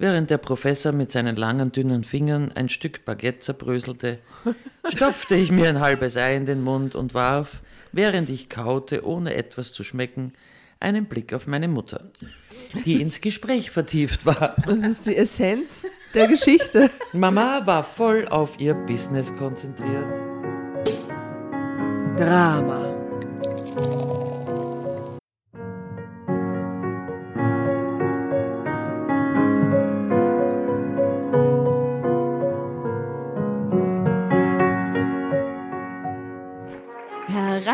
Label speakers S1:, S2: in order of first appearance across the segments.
S1: Während der Professor mit seinen langen, dünnen Fingern ein Stück Baguette zerbröselte, stopfte ich mir ein halbes Ei in den Mund und warf, während ich kaute, ohne etwas zu schmecken, einen Blick auf meine Mutter, die ins Gespräch vertieft war.
S2: Das ist die Essenz der Geschichte.
S1: Mama war voll auf ihr Business konzentriert.
S2: Drama.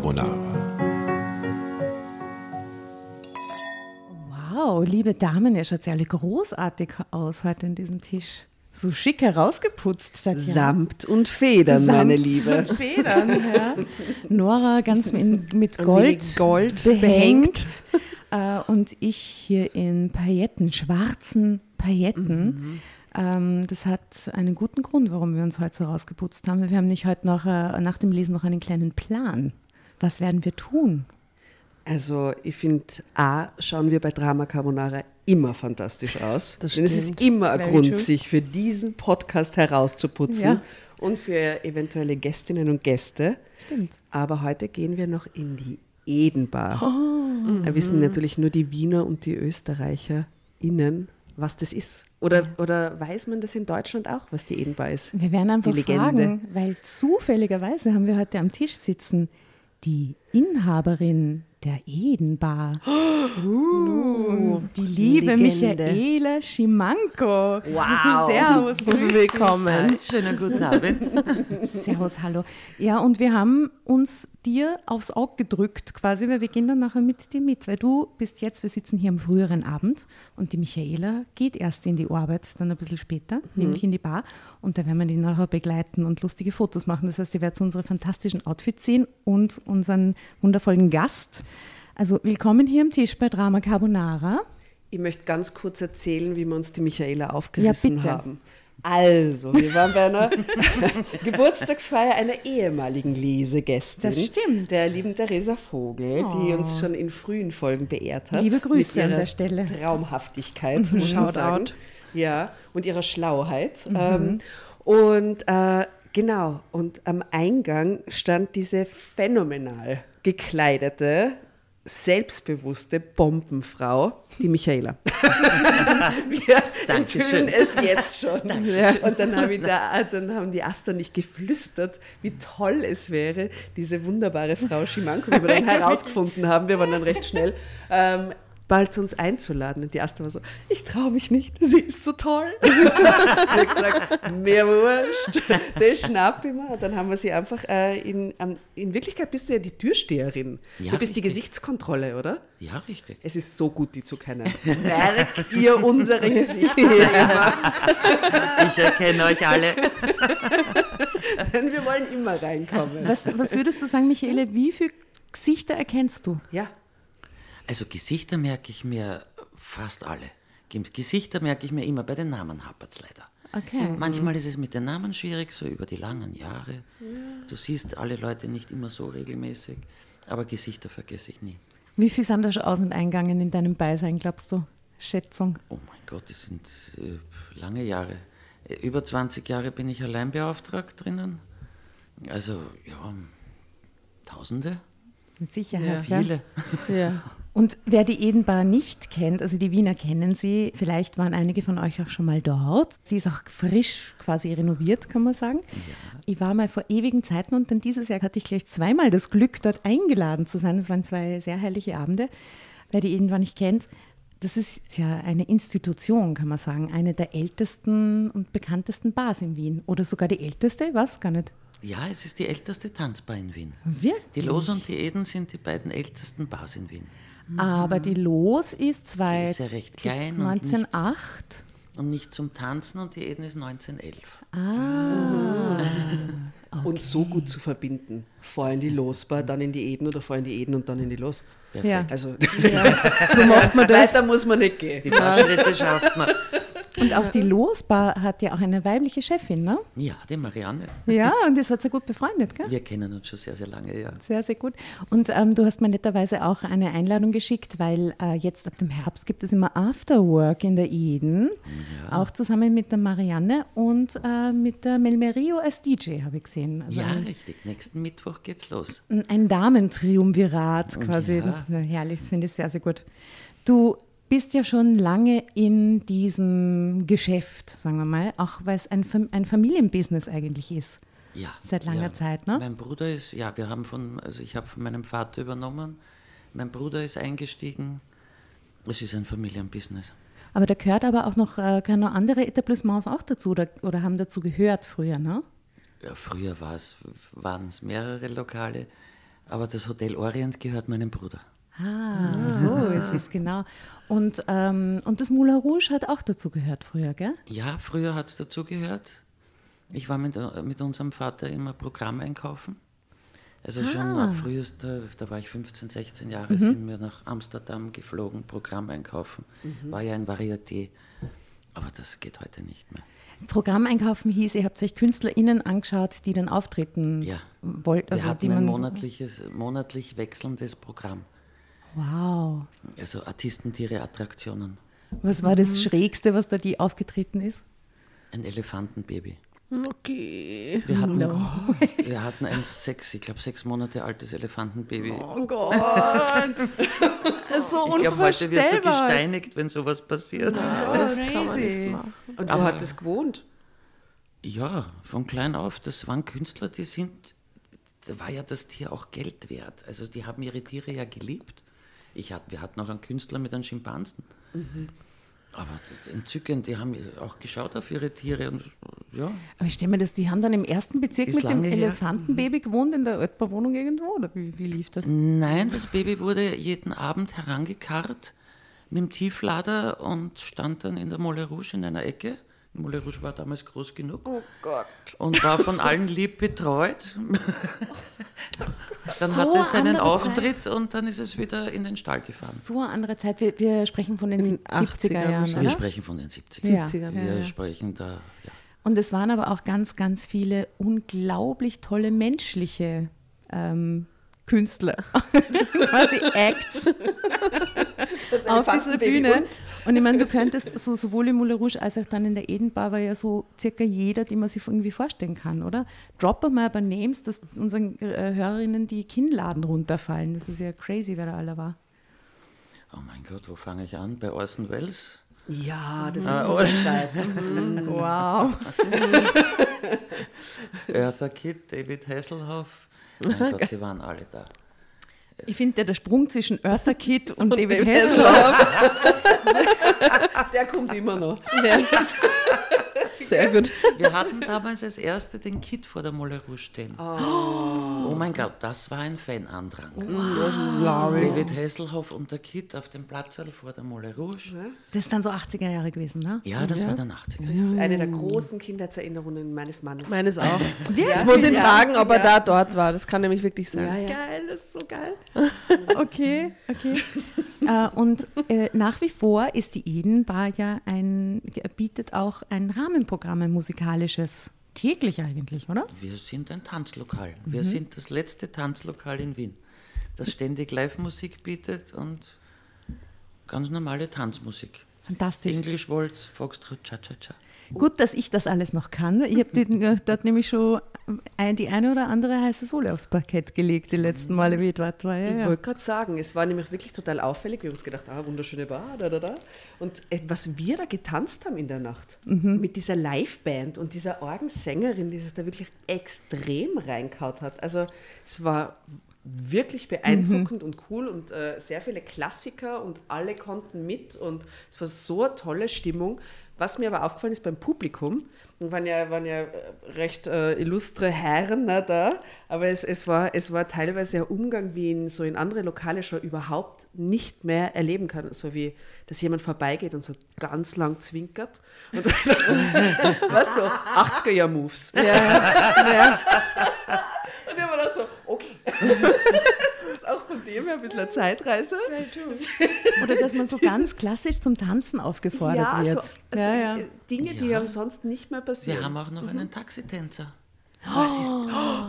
S3: Carbonara.
S4: Wow, liebe Damen, ihr schaut ja alle großartig aus heute in diesem Tisch. So schick herausgeputzt. Tatjana.
S2: Samt und Federn,
S4: Samt
S2: meine Liebe.
S4: und Federn, ja. Nora ganz in, mit
S2: Ein
S4: Gold,
S2: Gold
S4: behängt. Äh, und ich hier in Pailletten, schwarzen Pailletten. Ähm, das hat einen guten Grund, warum wir uns heute so rausgeputzt haben. Wir haben nicht heute noch, äh, nach dem Lesen noch einen kleinen Plan. Was werden wir tun?
S5: Also ich finde, A, schauen wir bei Drama Carbonara immer fantastisch aus.
S2: Das
S5: Denn es ist immer ein
S4: Very
S5: Grund,
S4: true.
S5: sich für diesen Podcast herauszuputzen
S4: Ja.
S5: und für eventuelle Gästinnen und Gäste.
S4: Stimmt.
S5: Aber heute gehen wir noch in die Edenbar.
S4: Oh.
S5: Da wissen natürlich nur die Wiener und die ÖsterreicherInnen, was das ist. Oder, oder weiß man das in Deutschland auch, was die Edenbar ist?
S4: Wir werden einfach fragen, weil zufälligerweise haben wir heute am Tisch sitzen die Inhaberin der Edenbar. Uh, die liebe
S2: Legende.
S4: Michaela Schimanko.
S2: Wow.
S4: Servus. grüß dich.
S2: Willkommen.
S1: Schönen guten Abend.
S4: Servus, hallo. Ja, und wir haben uns dir aufs Auge gedrückt quasi, weil wir gehen dann nachher mit dir mit, weil du bist jetzt, wir sitzen hier am früheren Abend und die Michaela geht erst in die Arbeit, dann ein bisschen später, nämlich in die Bar und da werden wir die nachher begleiten und lustige Fotos machen. Das heißt, ihr werdet unsere fantastischen Outfits sehen und unseren wundervollen Gast. Also willkommen hier am Tisch bei Drama Carbonara.
S5: Ich möchte ganz kurz erzählen, wie wir uns die Michaela aufgerissen
S4: bitte.
S5: haben. Also, wir waren bei einer Geburtstagsfeier einer ehemaligen Lesegästin.
S4: Das stimmt.
S5: Der lieben Theresa Vogel, die uns schon in frühen Folgen beehrt hat.
S4: Liebe Grüße an der Stelle.
S5: Traumhaftigkeit, man
S2: Shoutout.
S5: Ja, und ihrer Schlauheit. Ähm, und äh, genau, und am Eingang stand diese phänomenal gekleidete selbstbewusste Bombenfrau, die Michaela. Wir
S1: Dankeschön.
S5: enthüllen es jetzt schon. Und dann, hab da, dann haben die Asta und ich geflüstert, wie toll es wäre, diese wunderbare Frau Schimanko, wie wir dann herausgefunden haben, wir waren dann recht schnell, ähm, bald zu uns einzuladen. Und die Asta war so, ich traue mich nicht, sie ist so toll. und ich habe gesagt, mir wurscht, das schnapp ich mir. Und dann haben wir sie einfach, äh, in, ähm, in Wirklichkeit bist du ja die Türsteherin.
S1: Ja,
S5: du bist die
S1: richtig.
S5: Gesichtskontrolle, oder?
S1: Ja, richtig.
S5: Es ist so gut, die zu kennen. Merkt ihr unsere Gesichter?
S1: Ich erkenne euch alle.
S5: Denn wir wollen immer reinkommen.
S4: Was, was würdest du sagen, Michaele, wie viele Gesichter erkennst du?
S5: Ja.
S1: Also Gesichter merke ich mir fast alle. Ge- Gesichter merke ich mir immer, bei den Namen hapert es leider.
S4: Okay.
S1: Manchmal ist es mit den Namen schwierig, so über die langen Jahre. Du siehst alle Leute nicht immer so regelmäßig, aber Gesichter vergesse ich nie.
S4: Wie viel sind da schon aus- und eingegangen in deinem Beisein, glaubst du? Schätzung.
S1: Oh mein Gott, das sind äh, lange Jahre. Äh, Über 20 Jahre bin ich allein beauftragt drinnen. Also, ja, Tausende,
S4: Mit Sicherheit. Ja.
S1: viele.
S5: ja.
S4: Und wer die Edenbar nicht kennt, also die Wiener kennen sie, vielleicht waren einige von euch auch schon mal dort. Sie ist auch frisch quasi renoviert, kann man sagen. Ich war mal vor ewigen Zeiten und dann dieses Jahr hatte ich gleich zweimal das Glück, dort eingeladen zu sein. Das waren zwei sehr herrliche Abende. Wer die Edenbar nicht kennt, das ist ja eine Institution, kann man sagen. Eine der ältesten und bekanntesten Bars in Wien. Oder sogar die älteste, weiß gar nicht.
S1: Ja, es ist die älteste Tanzbar in Wien.
S4: Wirklich?
S1: Die Los und die Eden sind die beiden ältesten Bars in Wien.
S4: Aber die Los ist zwei,
S1: Die ist ja klein und nicht-
S4: 1908.
S1: Und nicht zum Tanzen und die Eden ist 1911.
S5: Und so gut zu verbinden. Vorher in die Losbar, dann in die Eden oder vorher in die Eden und dann in die Los.
S1: Perfekt.
S4: Ja.
S5: Also
S4: So macht man das.
S5: weiter muss man nicht gehen.
S1: Die paar Schritte schafft man.
S4: Und auch die Losbar hat ja auch eine weibliche Chefin, ne?
S1: Ja, die Marianne.
S4: Ja, und ihr seid sehr gut befreundet, gell?
S1: Wir kennen uns schon sehr, sehr lange, ja.
S4: Sehr, sehr gut. Und ähm, du hast mir netterweise auch eine Einladung geschickt, weil äh, jetzt ab dem Herbst gibt es immer Afterwork in der Eden. Auch zusammen mit der Marianne und äh, mit der Melmerio als DJ, habe ich gesehen. Also
S1: Ja,
S4: ein,
S1: richtig. Nächsten Mittwoch geht's los.
S4: ein Damentriumvirat quasi.
S1: Ja.
S4: Ja, herrlich, das finde ich sehr, sehr gut. Du bist ja schon lange in diesem Geschäft, sagen wir mal, auch weil es ein, ein Familienbusiness eigentlich ist.
S1: Ja.
S4: Seit langer
S1: ja.
S4: Zeit, ne?
S1: Mein Bruder ist, ja, wir haben von, also ich habe von meinem Vater übernommen. Mein Bruder ist eingestiegen. Es ist ein Familienbusiness.
S4: Aber da gehört aber auch noch, äh, noch andere Etablissements auch dazu oder, oder haben dazu gehört früher, ne?
S1: Ja, früher waren es mehrere Lokale, aber das Hotel Orient gehört meinem Bruder.
S4: Ah, so ist es, genau. Und, ähm, und das Moulin Rouge hat auch dazu gehört früher, gell?
S1: Ja, früher hat es dazu gehört. Ich war mit, äh, mit unserem Vater immer Programm einkaufen. Also schon ab frühester, da war ich 15, 16 Jahre, sind wir nach Amsterdam geflogen, Programm einkaufen. War ja ein Varieté. Aber das geht heute nicht mehr.
S4: Programm einkaufen hieß, ihr habt euch KünstlerInnen angeschaut, die dann auftreten
S1: Ja.
S4: wollten.
S1: Wir
S4: Also die
S1: hatten ein monatliches, monatlich wechselndes Programm.
S4: Wow.
S1: Also Artistentiere, Attraktionen.
S4: Was war das Schrägste, was da die aufgetreten ist?
S1: Ein Elefantenbaby.
S5: Okay.
S1: Wir hatten, wir hatten ein sechs, ich glaube sechs Monate altes Elefantenbaby.
S5: Oh Gott.
S4: So
S1: ich glaube, heute wirst du gesteinigt, wenn sowas passiert.
S5: Das kann man nicht machen. Und wo hat das gewohnt?
S1: Ja, von klein auf. Das waren Künstler, die sind, da war ja das Tier auch Geld wert. Also die haben ihre Tiere ja geliebt. Ich hat, wir hatten auch einen Künstler mit einem Schimpansen. Aber entzückend, die haben auch geschaut auf ihre Tiere und ja,
S4: Aber ich stelle mir das, die haben dann im ersten Bezirk
S1: Ist
S4: mit dem
S1: lange her.
S4: Elefantenbaby gewohnt in der Altbauwohnung irgendwo, oder wie, wie lief das?
S1: Nein, das Baby wurde jeden Abend herangekarrt mit dem Tieflader und stand dann in der Moulin Rouge in einer Ecke. Rouge war damals groß genug.
S5: Oh Gott.
S1: Und war von allen lieb betreut. dann
S4: So
S1: hatte es seinen Auftritt und dann ist es wieder in den Stall gefahren.
S4: So eine andere Zeit. Wir, wir sprechen von den
S5: In
S4: sieb-
S5: 80er
S4: 70er Jahren,
S5: wahrscheinlich.
S1: Wir sprechen von den 70ern.
S4: Ja.
S5: 70ern,
S1: Wir
S5: ja, ja.
S1: sprechen da, ja.
S4: Und es waren aber auch ganz, ganz viele unglaublich tolle menschliche ähm, Künstler, quasi Acts. auf dieser Bühne. Und, und ich meine, du könntest so, sowohl im Moulin Rouge als auch dann in der Edenbar war ja so circa jeder, den man sich irgendwie vorstellen kann, oder? Drop mal aber Names, dass unseren äh, Hörerinnen die Kinnladen runterfallen. Das ist ja crazy, wer da alle war.
S1: Oh mein Gott, wo fange ich an? Bei Orson Welles?
S5: Ja, das ah, ist Schweiz.
S4: wow.
S1: Eartha Kitt, David Hasselhoff. Mein Gott, sie waren alle da.
S4: Ich finde, der Sprung zwischen Eartha Kitt und, und David, David Hasselhoff,
S5: der kommt immer noch.
S1: Sehr gut. Wir hatten damals als erste den Kit vor der Molle Rouge stehen. Oh. oh. mein Gott, das war ein Fanandrang. Wow. David Hasselhoff und der Kit auf dem Platz vor der Molle Rouge.
S4: Das ist dann so 80er Jahre gewesen, ne?
S1: Ja, das ja. war dann 80er.
S5: Das ist eine der großen Kindheitserinnerungen meines Mannes.
S2: Meines auch. Ja. Ich muss ihn fragen, ob er da dort war. Das kann nämlich wirklich sein.
S4: Geil, das ist so geil. Okay, okay. äh, und äh, nach wie vor ist die Edenbar ja ein, bietet auch ein Rahmenprogramm, ein musikalisches. Täglich eigentlich, oder?
S1: Wir sind ein Tanzlokal. Mhm. Wir sind das letzte Tanzlokal in Wien, das ständig Live-Musik bietet und ganz normale Tanzmusik.
S4: Fantastisch.
S1: English Waltz, Foxtrot, Cha-Cha-Cha.
S4: Gut, dass ich das alles noch kann. Ich habe dort nämlich schon ein, die eine oder andere heiße Sohle aufs Parkett gelegt, die letzten Male, wie ich dort war.
S5: Ja, ich wollte gerade sagen, es war nämlich wirklich total auffällig. Wir haben uns gedacht, ah, wunderschöne Bar, da, da, da. Und äh, was wir da getanzt haben in der Nacht, mhm. mit dieser Liveband und dieser Orgensängerin, die sich da wirklich extrem reinkaut hat. Also es war wirklich beeindruckend mhm. und cool und äh, sehr viele Klassiker und alle konnten mit und es war so eine tolle Stimmung. Was mir aber aufgefallen ist beim Publikum, waren ja, waren ja recht äh, illustre Herren na, da, aber es, es, war, es war teilweise ein Umgang, wie ihn so in andere Lokale schon überhaupt nicht mehr erleben kann. So wie, dass jemand vorbeigeht und so ganz lang zwinkert. Und, was so, 80er-Jahr-Moves. Ja, ja. Und ich habe gedacht so, okay. Auch von dem her ein bisschen eine Zeitreise.
S4: Oder dass man so ganz klassisch zum Tanzen aufgefordert ja, wird. So,
S5: also ja, ja. Dinge, die ja sonst nicht mehr passieren.
S1: Wir haben auch noch mhm. einen Taxitänzer.
S5: Was ist? Oh,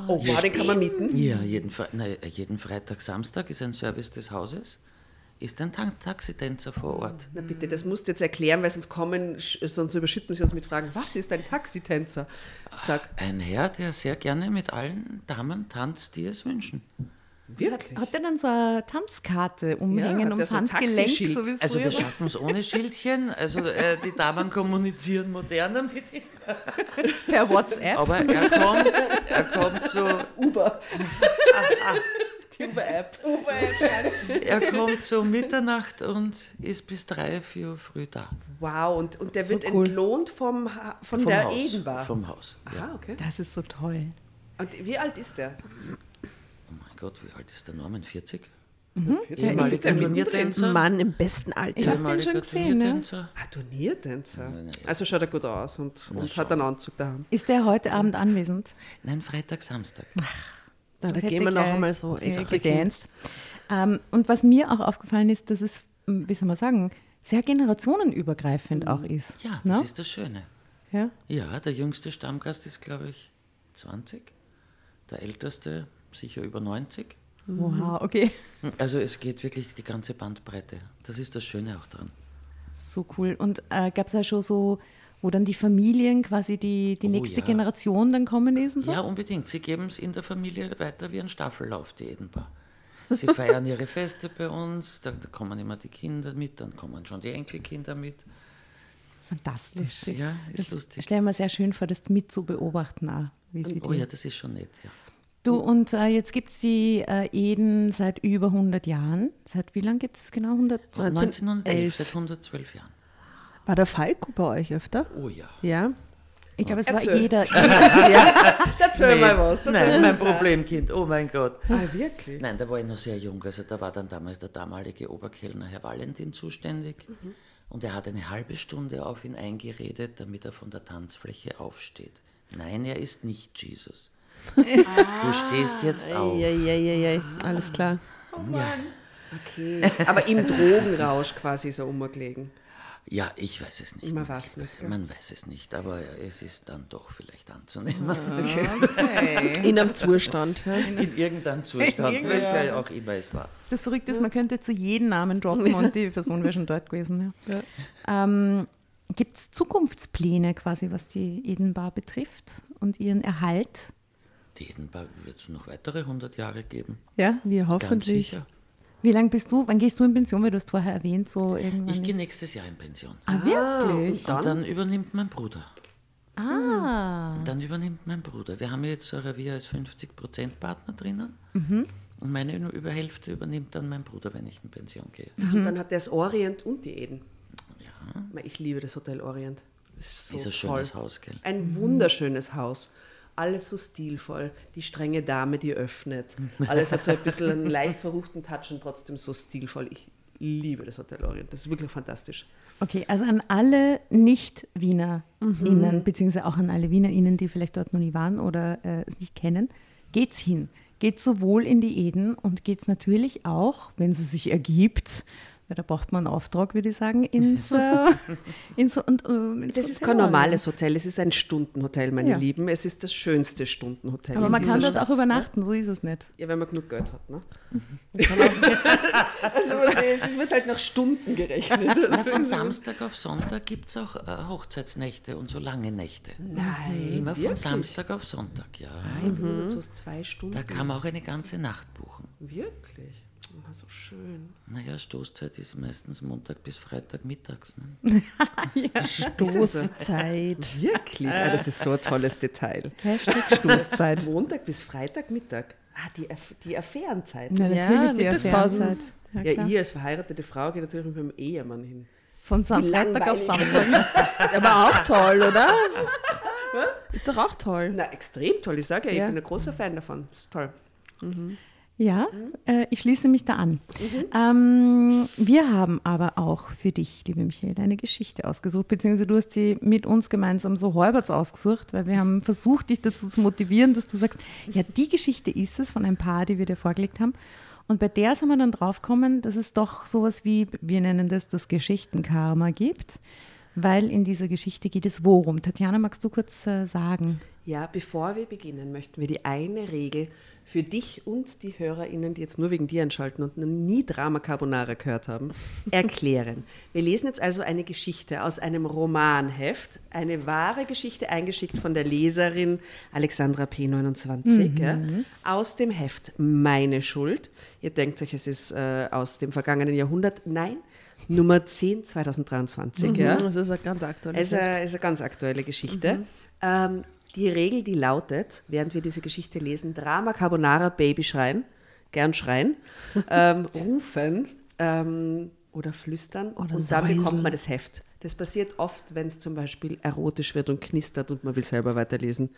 S5: oh wow, den kann man mieten?
S1: Ja, jeden, na, jeden Freitag, Samstag ist ein Service des Hauses ist ein Taxitänzer vor Ort.
S5: Na bitte, das musst du jetzt erklären, weil sonst kommen, sonst überschütten sie uns mit Fragen. Was ist ein Taxitänzer?
S1: Sag. Ein Herr, der sehr gerne mit allen Damen tanzt, die es wünschen.
S4: Wirklich? Hat, hat er dann so eine Tanzkarte umhängen ja, ums so Handgelenk? So
S1: also wir schaffen es ohne Schildchen. Also äh, die Damen kommunizieren moderner mit ihm.
S4: Per WhatsApp.
S1: Aber er kommt, er kommt so
S5: Uber. Die Uber-App.
S1: Uber-App. er kommt so Mitternacht und ist bis drei, vier Uhr früh da.
S5: Wow, und, und der so wird cool. entlohnt vom, von vom der
S1: Haus,
S5: Edenbar?
S1: Vom Haus,
S4: ja. Aha, okay. Das ist so toll.
S5: Und wie alt ist der?
S1: Gott, wie alt ist der Norman? 40?
S4: Mhm. Ehemaliger Turniertänzer. Mann im besten Alter.
S5: Ich habe den schon gesehen. Ne? Ah, Turniertänzer. Also schaut er gut aus und, und hat einen Anzug daheim.
S4: Ist der heute Abend anwesend?
S1: Nein, Freitag, Samstag.
S4: Ach. Na, da gehen wir noch einmal so gedanced. Ähm, und was mir auch aufgefallen ist, dass es, hm, wie soll man sagen, sehr generationenübergreifend auch ist.
S1: Ja, das ne? ist das Schöne. Ja? ja, der jüngste Stammgast ist, glaube ich, 20. Der älteste sicher über 90.
S4: Wow, okay.
S1: Also es geht wirklich die ganze Bandbreite. Das ist das Schöne auch dran.
S4: So cool. Und äh, gab es ja schon so wo dann die Familien quasi die, die oh, nächste ja. Generation dann kommen ist und
S1: so? Ja, unbedingt. Sie geben es in der Familie weiter wie ein Staffellauf, die Edenbar. Sie feiern ihre Feste bei uns, da, da, kommen immer die Kinder mit, dann kommen schon die Enkelkinder mit.
S4: Fantastisch.
S1: Ja, ist das lustig.
S4: Stell mir sehr schön vor, das mit zu beobachten auch.
S1: Wie sie oh ja, das ist schon nett, ja.
S4: Du, und äh, jetzt gibt es die äh, Eden seit über 100 Jahren. Seit wie lange gibt es genau? 100,
S1: 1911, seit 112 Jahren.
S2: War der Falco bei euch öfter?
S1: Oh ja.
S2: Ja?
S4: Ich glaube, es Erzähl. war jeder.
S5: ja. Erzähl nee, mal was.
S1: Nein, mein Problemkind, oh mein Gott.
S5: Ah, wirklich?
S1: Nein, da war ich noch sehr jung. Also da war dann damals der damalige Oberkellner Herr Valentin zuständig. Mhm. Und er hat eine halbe Stunde auf ihn eingeredet, damit er von der Tanzfläche aufsteht. Nein, er ist nicht Jesus. Ah. Du stehst jetzt auf.
S2: Ja, ja, ja, ja. Alles klar.
S5: Oh ja. Okay. Aber im Drogenrausch quasi so umgelegen.
S1: Ja, ich weiß es nicht.
S5: Man weiß nicht.
S1: Man weiß es nicht, aber es ist dann doch vielleicht anzunehmen.
S2: Okay. In einem Zustand. Ja.
S1: In irgendeinem Zustand, welcher auch immer es war.
S4: Das Verrückte ist, man könnte zu jedem Namen droppen und die Person wäre schon dort gewesen. Ja. Ähm, Gibt es Zukunftspläne quasi, was die Edenbar betrifft und ihren Erhalt?
S1: Die Edenbar wird es noch weitere 100 Jahre geben.
S4: Ja, wir hoffentlich. Ganz sicher. Wie lange bist du, wann gehst du in Pension, weil du hast vorher erwähnt, so irgendwann?
S1: Ich gehe nächstes Jahr in Pension.
S4: Ah, wirklich?
S1: Und dann, und dann übernimmt mein Bruder.
S4: Ah.
S1: Und dann übernimmt mein Bruder. Wir haben jetzt Soravia als 50% Partner drinnen. Mhm. Und meine Überhälfte übernimmt dann mein Bruder, wenn ich in Pension gehe.
S5: Mhm. Und dann hat er das Orient und die Eden. Ja. Ich liebe das Hotel Orient.
S1: Das ist so ist ein schönes Haus, gell?
S5: Ein wunderschönes Haus alles so stilvoll. Die strenge Dame, die öffnet. Alles hat so ein bisschen einen leicht verruchten Touch und trotzdem so stilvoll. Ich liebe das Hotel Orient. Das ist wirklich fantastisch.
S4: Okay, also an alle Nicht-WienerInnen, mhm. beziehungsweise auch an alle WienerInnen, die vielleicht dort noch nie waren oder äh, es nicht kennen, geht's hin. Geht sowohl in die Eden und geht es natürlich auch, wenn es sich ergibt, ja, da braucht man einen Auftrag, würde ich sagen, ins, ins, und, äh,
S5: ins Das ist kein normales Hotel, es ist ein Stundenhotel, meine ja. Lieben. Es ist das schönste Stundenhotel.
S4: Aber man kann dort auch übernachten, so ist es nicht.
S5: Ja, wenn man genug Geld hat. Ne? also es wird halt nach Stunden gerechnet.
S1: Na, von Samstag auf Sonntag gibt es auch äh, Hochzeitsnächte und so lange Nächte.
S5: Nein.
S1: Immer von wirklich? Samstag auf Sonntag, ja.
S5: Nein, mhm. so zwei Stunden.
S1: Da kann man auch eine ganze Nacht buchen.
S5: Wirklich? Ah, so schön.
S1: Naja, Stoßzeit ist meistens Montag bis Freitag mittags. Ne?
S4: ja, Stoßzeit.
S5: Wirklich? Ah, das ist so ein tolles Detail.
S4: Hashtag Stoßzeit.
S5: Montag bis Freitag Mittag. Ah, die, die Affärenzeit.
S4: Ja, natürlich ja, die Affärenzeit.
S5: Ja, ja ich als verheiratete Frau gehe natürlich mit meinem Ehemann hin.
S4: Von Sam Freitag auf Samstag.
S2: Aber auch toll, oder? Ist doch auch toll.
S5: Na, extrem toll. Ich sage ja, ich bin ein großer Fan davon. Ist toll.
S4: Mhm. Ja, mhm. äh, ich schließe mich da an. Mhm. Ähm, wir haben aber auch für dich, liebe Michael, eine Geschichte ausgesucht, beziehungsweise du hast sie mit uns gemeinsam so halberts ausgesucht, weil wir haben versucht, dich dazu zu motivieren, dass du sagst, ja, die Geschichte ist es von ein paar, die wir dir vorgelegt haben. Und bei der sind wir dann draufgekommen, dass es doch sowas wie, wir nennen das das Geschichtenkarma gibt, weil in dieser Geschichte geht es worum? Tatjana, magst du kurz äh, sagen?
S5: Ja, bevor wir beginnen, möchten wir die eine Regel für dich und die HörerInnen, die jetzt nur wegen dir einschalten und noch nie Drama Carbonara gehört haben, erklären. Wir lesen jetzt also eine Geschichte aus einem Romanheft, eine wahre Geschichte eingeschickt von der Leserin Alexandra P29 mhm. ja, aus dem Heft Meine Schuld. Ihr denkt euch, es ist äh, aus dem vergangenen Jahrhundert. Nein, Nummer 10 2023. Mhm, ja.
S2: Das ist eine ganz aktuelle
S5: Geschichte. Es ist eine ganz aktuelle Geschichte. Mhm. Ähm, die Regel, die lautet, während wir diese Geschichte lesen, Drama Carbonara Baby schreien, gern schreien, ähm, rufen ähm, oder flüstern oder und dann bekommt man das Heft. Das passiert oft, wenn es zum Beispiel erotisch wird und knistert und man will selber weiterlesen.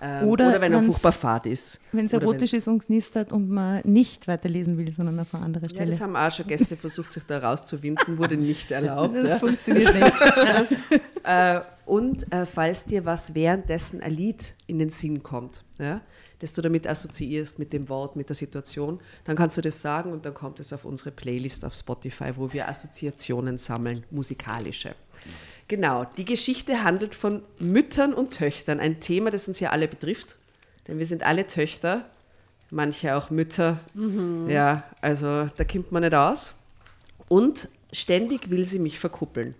S5: Ähm, oder, oder, wenn er furchtbar fad ist.
S4: Wenn es erotisch ist und knistert und man nicht weiterlesen will, sondern auf eine andere Stelle.
S5: Ja, das haben auch schon Gäste versucht, sich da rauszuwinden, wurde nicht erlaubt.
S4: Das ja. funktioniert nicht.
S5: äh, und äh, falls dir was währenddessen ein Lied in den Sinn kommt, ja, das du damit assoziierst mit dem Wort, mit der Situation, dann kannst du das sagen und dann kommt es auf unsere Playlist auf Spotify, wo wir Assoziationen sammeln, musikalische. Genau, die Geschichte handelt von Müttern und Töchtern, ein Thema, das uns ja alle betrifft, denn wir sind alle Töchter, manche auch Mütter. Mhm. Ja, also da kommt man nicht aus. Und ständig will sie mich verkuppeln.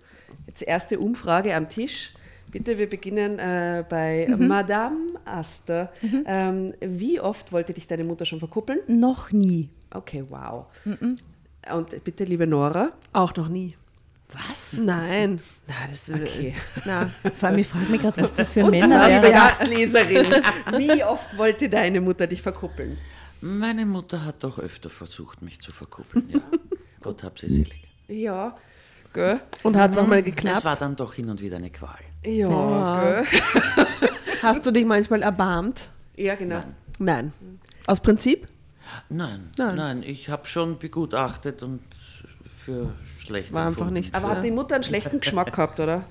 S5: Jetzt erste Umfrage am Tisch. Bitte, wir beginnen äh, bei mhm. Madame Aster. Mhm. Ähm, wie oft wollte dich deine Mutter schon verkuppeln?
S4: Noch nie.
S5: Okay, wow. Mhm. Und bitte, liebe Nora?
S2: Auch noch nie.
S5: Was?
S2: Nein.
S5: Na, das okay.
S4: Na. Vor allem, ich frage mich gerade, was das für Und Männer wären.
S5: Gastleserin. Wie oft wollte deine Mutter dich verkuppeln?
S1: Meine Mutter hat doch öfter versucht, mich zu verkuppeln, ja. Gott hab sie selig.
S5: Ja, gell?
S2: Und hat es auch mal geklappt? Das
S1: war dann doch hin und wieder eine Qual.
S5: Ja, ja. gell?
S2: Hast du dich manchmal erbarmt?
S5: Ja, genau.
S2: Nein. Nein. Aus Prinzip?
S1: Nein, nein, nein. Ich habe schon begutachtet und für schlecht
S2: War einfach nicht.
S5: Aber hat die Mutter einen schlechten Geschmack gehabt, oder?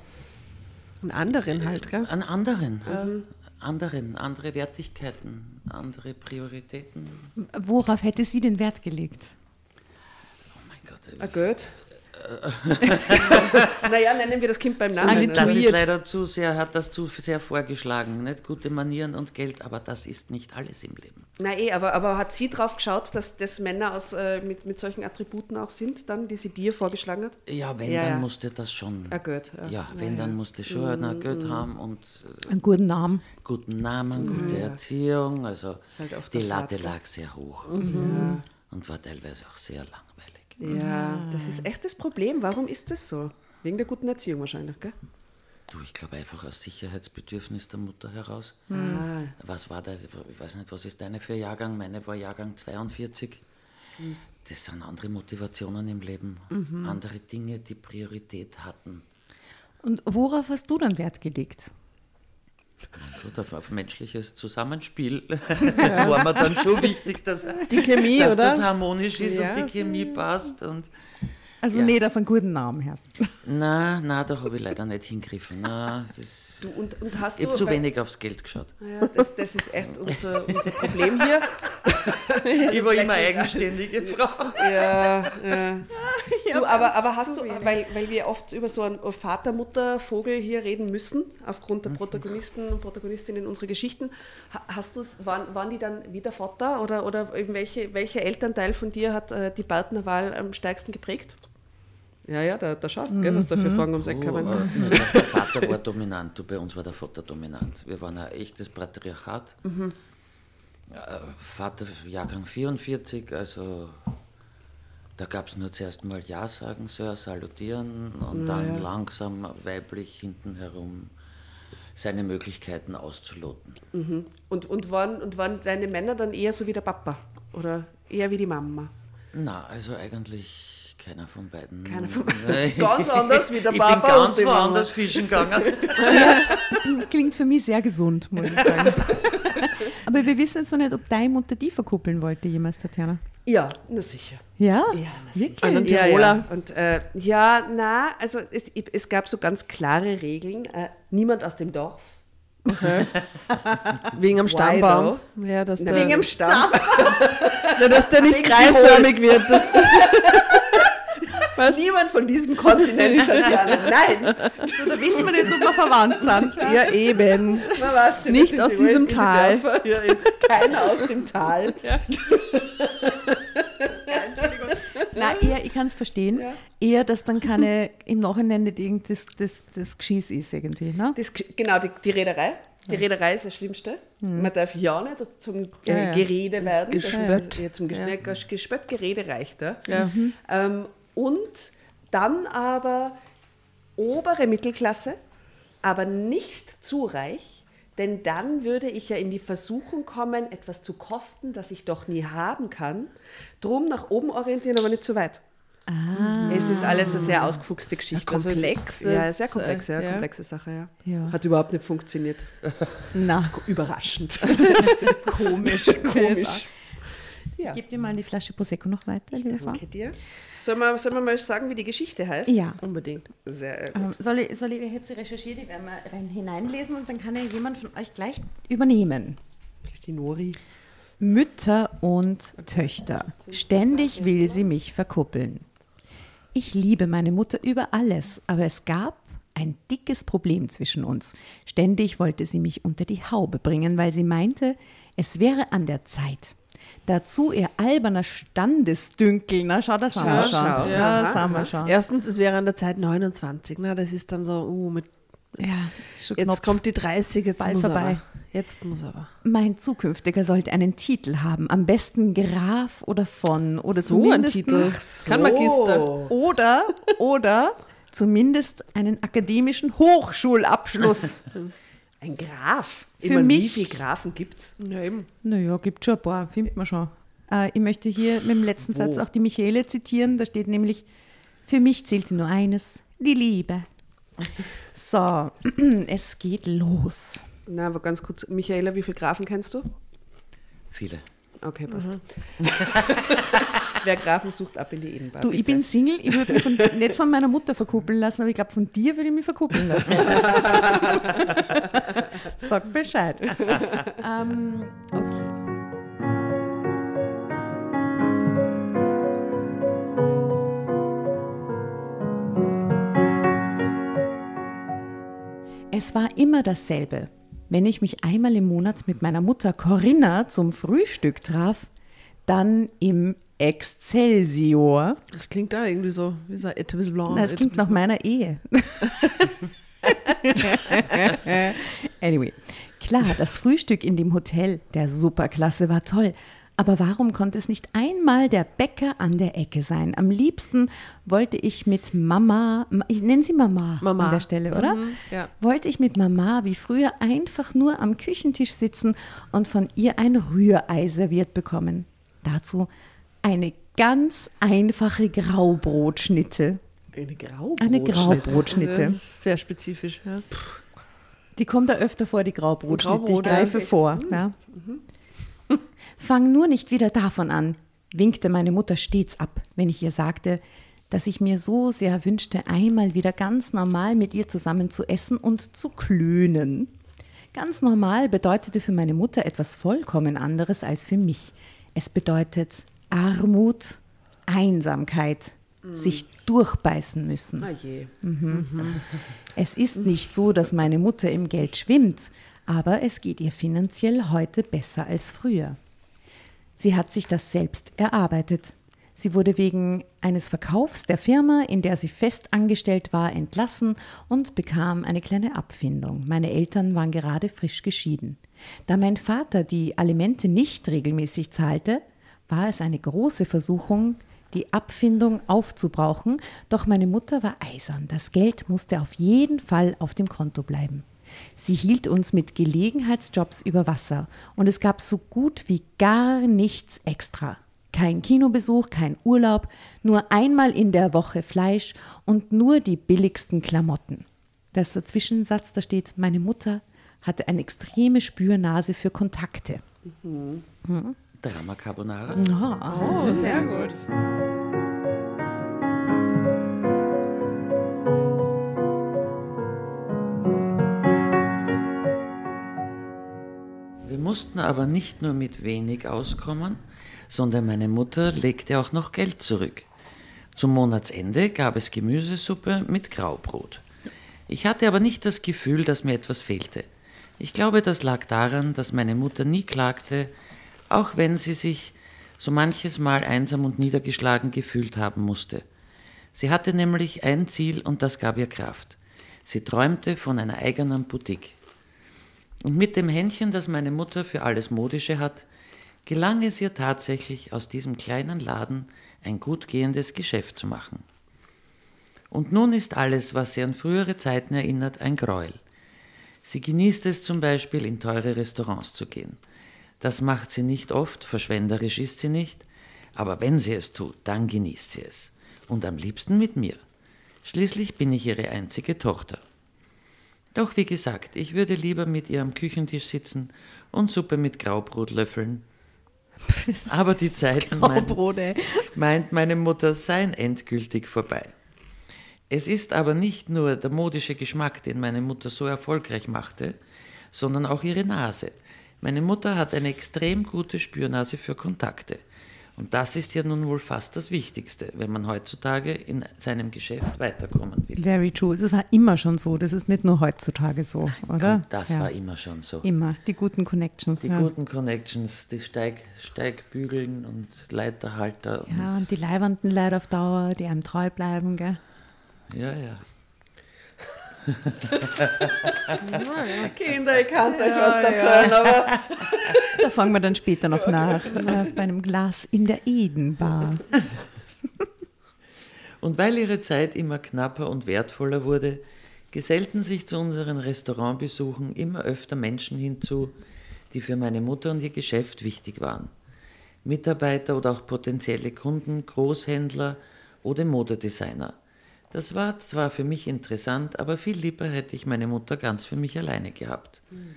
S2: Einen anderen halt, gell?
S1: Einen anderen. Mhm. Anderen, andere Wertigkeiten, andere Prioritäten.
S4: Worauf hätte sie den Wert gelegt?
S1: Oh mein Gott.
S5: Ein Geld? naja, nennen wir das Kind beim Namen.
S1: Das ist leider zu sehr, hat das zu sehr vorgeschlagen. Nicht gute Manieren und Geld, aber das ist nicht alles im Leben.
S5: Na eh, aber, aber hat sie drauf geschaut, dass das Männer aus, äh, mit, mit solchen Attributen auch sind, dann, die sie dir vorgeschlagen hat?
S1: Ja, wenn, ja, dann ja. musste das schon.
S5: Ah, gut,
S1: ja. ja wenn, dann musste schon mm, ein Geld mm. haben und.
S4: Äh, einen guten Namen.
S1: Guten Namen, mm. gute Erziehung. Also halt die Latte lag sehr hoch. Mhm. Und war teilweise auch sehr langweilig.
S5: Ja, das ist echt das Problem. Warum ist das so? Wegen der guten Erziehung wahrscheinlich, gell?
S1: Du, ich glaube einfach aus Sicherheitsbedürfnis der Mutter heraus. Mhm. Was war da, ich weiß nicht, was ist deine für Jahrgang? Meine war Jahrgang 42. Mhm. Das sind andere Motivationen im Leben, mhm. andere Dinge, die Priorität hatten.
S4: Und worauf hast du dann Wert gelegt?
S1: Gut, auf, auf, menschliches Zusammenspiel. Das war mir dann schon wichtig, dass,
S5: die Chemie,
S1: dass
S5: oder?
S1: das harmonisch ist ja. und die Chemie passt. Und
S4: also ja. nicht auf einen guten Namen her.
S1: Nein, nein, da habe ich leider nicht hingegriffen. Nein, das
S5: du, und, und hast
S1: ich habe zu wenig aufs Geld geschaut.
S5: Ja, das, das ist echt unser, unser Problem hier.
S1: ich war immer eigenständige Frau.
S5: Ja, ja. Du, aber, aber hast du, weil, weil wir oft über so einen Vater-Mutter-Vogel hier reden müssen, aufgrund der Protagonisten und Protagonistinnen unserer Geschichten, hast du waren, waren die dann wieder Vater oder, oder welche, welcher Elternteil von dir hat äh, die Partnerwahl am stärksten geprägt? Ja, ja, da, da schaust du, mhm. was da für Fragen ums Eck kommen.
S1: Oh, äh, der Vater war dominant, du, bei uns war der Vater dominant. Wir waren ein echtes Patriarchat. Mhm. Vater Jahrgang 44, also da gab es nur zuerst mal Ja sagen, Sir, salutieren und ja, dann ja. langsam weiblich hinten herum seine Möglichkeiten auszuloten.
S5: Mhm. Und, und, waren, und waren deine Männer dann eher so wie der Papa oder eher wie die Mama?
S1: Na, also eigentlich keiner von beiden.
S5: Keiner von beiden. ganz anders wie der
S1: ich
S5: Papa.
S1: Ich bin ganz woanders fischen gegangen.
S4: Klingt für mich sehr gesund, muss ich sagen. Aber wir wissen jetzt noch nicht, ob deine Mutter die verkuppeln wollte jemals, Tatjana.
S5: Ja, na sicher.
S4: Ja?
S5: Ja, na sicher. Tiroler. Ja, ja. Und, äh, ja, na, also es, es, gab so ganz klare Regeln. Äh, niemand aus dem Dorf.
S4: Okay. Wegen am Stammbaum.
S5: Ja, dass
S4: na, wegen am Stammbaum. na, dass der nicht kreisförmig wird.
S5: Was? Niemand von diesem Kontinent, Tatjana. Nein.
S4: Du, da wissen wir nicht, ob wir verwandt sind.
S5: Ja, eben.
S4: Na, was, nicht aus diesem Tal.
S5: Ja, keiner aus dem Tal. Ja.
S4: Nein, eher, ich kann es verstehen. Ja. Eher, dass dann keine im Nachhinein nicht irgend das, das, das Geschiss ist irgendwie. Ne?
S5: Das, genau, die, die Reederei. Die Reederei ist das Schlimmste. Mhm. Man darf ja nicht zum äh, ja, ja. Gerede werden.
S4: Gespött.
S5: Ja, zum Gespött, ja. Gespött, Gerede reicht da. Mhm. Ähm, und dann aber obere Mittelklasse, aber nicht zu reich, denn dann würde ich ja in die Versuchung kommen, etwas zu kosten, das ich doch nie haben kann. Drum nach oben orientieren, aber nicht zu weit. Ah. Es ist alles eine sehr ausgefuchste Geschichte.
S4: Komplex. Also,
S5: ja, sehr komplex, ja, ja. komplexe Sache, ja. ja. Hat überhaupt nicht funktioniert.
S4: Na,
S5: überraschend.
S4: komisch, komisch. Ja. Gib dir mal die Flasche Prosecco noch weiter, liebe Frau.
S5: Danke dir. Sollen wir, sollen wir mal sagen, wie die Geschichte heißt?
S4: Ja.
S5: Unbedingt.
S4: Sehr gut. Ähm, soll ich, soll ich, ich habe sie recherchiert, die werden wir rein hineinlesen und dann kann ja jemand von euch gleich übernehmen.
S5: Die Nori.
S4: Mütter und Töchter. Ständig will sie mich verkuppeln. Ich liebe meine Mutter über alles, aber es gab ein dickes Problem zwischen uns. Ständig wollte sie mich unter die Haube bringen, weil sie meinte, es wäre an der Zeit. Dazu ihr alberner Standesdünkel. Na, schau, das haben wir schon. Schau.
S5: Ja, das haben wir schon. Erstens, es wäre an der Zeit 29. Na, das ist dann so, uh, mit
S4: ja,
S5: jetzt knapp. kommt die 30, jetzt
S4: Bald muss vorbei.
S5: Aber. Jetzt muss aber.
S4: Mein zukünftiger sollte einen Titel haben, am besten Graf oder von oder
S5: so ein Titel.
S4: So. Kann Magister. Oder oder zumindest einen akademischen Hochschulabschluss.
S5: ein Graf.
S4: Für Immer, mich,
S5: wie viele Grafen gibt es?
S4: Eben. Naja, gibt schon ein paar, findet man schon. Äh, ich möchte hier mit dem letzten Wo? Satz auch die Michele zitieren. Da steht nämlich, für mich zählt sie nur eines, die Liebe. So, es geht los.
S5: Na, aber ganz kurz, Michaela, wie viele Grafen kennst du?
S1: Viele.
S5: Okay, passt. Mhm. Wer Grafen sucht, ab in die Edenbar.
S4: Du, bitte. ich bin Single, ich würde mich von, nicht von meiner Mutter verkuppeln lassen, aber ich glaube, von dir würde ich mich verkuppeln lassen. Sag Bescheid. um, okay. Es war immer dasselbe. Wenn ich mich einmal im Monat mit meiner Mutter Corinna zum Frühstück traf, dann im Excelsior.
S5: Das klingt da irgendwie so, wie so Etablis Blanc.
S4: Das klingt nach meiner Ehe. anyway, klar, das Frühstück in dem Hotel der Superklasse war toll. Aber warum konnte es nicht einmal der Bäcker an der Ecke sein? Am liebsten wollte ich mit Mama, ich nenne sie Mama, Mama. an der Stelle, oder? Mhm, ja. Wollte ich mit Mama wie früher einfach nur am Küchentisch sitzen und von ihr ein Rührei serviert bekommen. Dazu eine ganz einfache Graubrotschnitte.
S5: Eine Graubrotschnitte?
S4: Eine Graubrotschnitte.
S5: Das ist sehr spezifisch, ja.
S4: Die kommt da öfter vor, die Graubrotschnitte. Graubrot, ich greife okay. vor. Mhm. Ja. Mhm. Fang nur nicht wieder davon an, winkte meine Mutter stets ab, wenn ich ihr sagte, dass ich mir so sehr wünschte, einmal wieder ganz normal mit ihr zusammen zu essen und zu klönen. Ganz normal bedeutete für meine Mutter etwas vollkommen anderes als für mich. Es bedeutet Armut, Einsamkeit, mhm. sich durchbeißen müssen.
S5: Je.
S4: Mhm. Mhm. Es ist nicht so, dass meine Mutter im Geld schwimmt, aber es geht ihr finanziell heute besser als früher. Sie hat sich das selbst erarbeitet. Sie wurde wegen eines Verkaufs der Firma, in der sie fest angestellt war, entlassen und bekam eine kleine Abfindung. Meine Eltern waren gerade frisch geschieden. Da mein Vater die Alimente nicht regelmäßig zahlte, war es eine große Versuchung, die Abfindung aufzubrauchen, doch meine Mutter war eisern. Das Geld musste auf jeden Fall auf dem Konto bleiben. Sie hielt uns mit Gelegenheitsjobs über Wasser und es gab so gut wie gar nichts extra. Kein Kinobesuch, kein Urlaub, nur einmal in der Woche Fleisch und nur die billigsten Klamotten. Das ist der Zwischensatz, da steht, meine Mutter hatte eine extreme Spürnase für Kontakte.
S1: Mhm. Mhm. Drama Carbonara.
S5: Oh, oh sehr gut.
S1: Mussten aber nicht nur mit wenig auskommen, sondern meine Mutter legte auch noch Geld zurück. Zum Monatsende gab es Gemüsesuppe mit Graubrot. Ich hatte aber nicht das Gefühl, dass mir etwas fehlte. Ich glaube, das lag daran, dass meine Mutter nie klagte, auch wenn sie sich so manches Mal einsam und niedergeschlagen gefühlt haben musste. Sie hatte nämlich ein Ziel und das gab ihr Kraft. Sie träumte von einer eigenen Boutique. Und mit dem Händchen, das meine Mutter für alles Modische hat, gelang es ihr tatsächlich, aus diesem kleinen Laden ein gut gehendes Geschäft zu machen. Und nun ist alles, was sie an frühere Zeiten erinnert, ein Gräuel. Sie genießt es zum Beispiel, in teure Restaurants zu gehen. Das macht sie nicht oft, verschwenderisch ist sie nicht, aber wenn sie es tut, dann genießt sie es. Und am liebsten mit mir. Schließlich bin ich ihre einzige Tochter. Doch wie gesagt, ich würde lieber mit ihr am Küchentisch sitzen und Suppe mit Graubrot löffeln. Aber die Zeiten, mein, meint meine Mutter, seien endgültig vorbei. Es ist aber nicht nur der modische Geschmack, den meine Mutter so erfolgreich machte, sondern auch ihre Nase. Meine Mutter hat eine extrem gute Spürnase für Kontakte. Und das ist ja nun wohl fast das Wichtigste, wenn man heutzutage in seinem Geschäft weiterkommen will.
S4: Very true. Das war immer schon so. Das ist nicht nur heutzutage so, Nein, oder?
S1: Das ja. war immer schon so.
S4: Immer. Die guten Connections.
S1: Die ja. guten Connections, die Steig, Steigbügeln und Leiterhalter.
S4: Ja, und, und die leibenden Leute auf Dauer, die einem treu bleiben, gell?
S1: Ja, ja.
S5: Kinder, ich kann euch was erzählen, ja. aber.
S4: Da fangen wir dann später noch nach, äh, bei einem Glas in der Edenbar.
S1: Und weil ihre Zeit immer knapper und wertvoller wurde, gesellten sich zu unseren Restaurantbesuchen immer öfter Menschen hinzu, die für meine Mutter und ihr Geschäft wichtig waren. Mitarbeiter oder auch potenzielle Kunden, Großhändler oder Modedesigner – das war zwar für mich interessant, aber viel lieber hätte ich meine Mutter ganz für mich alleine gehabt. Mhm.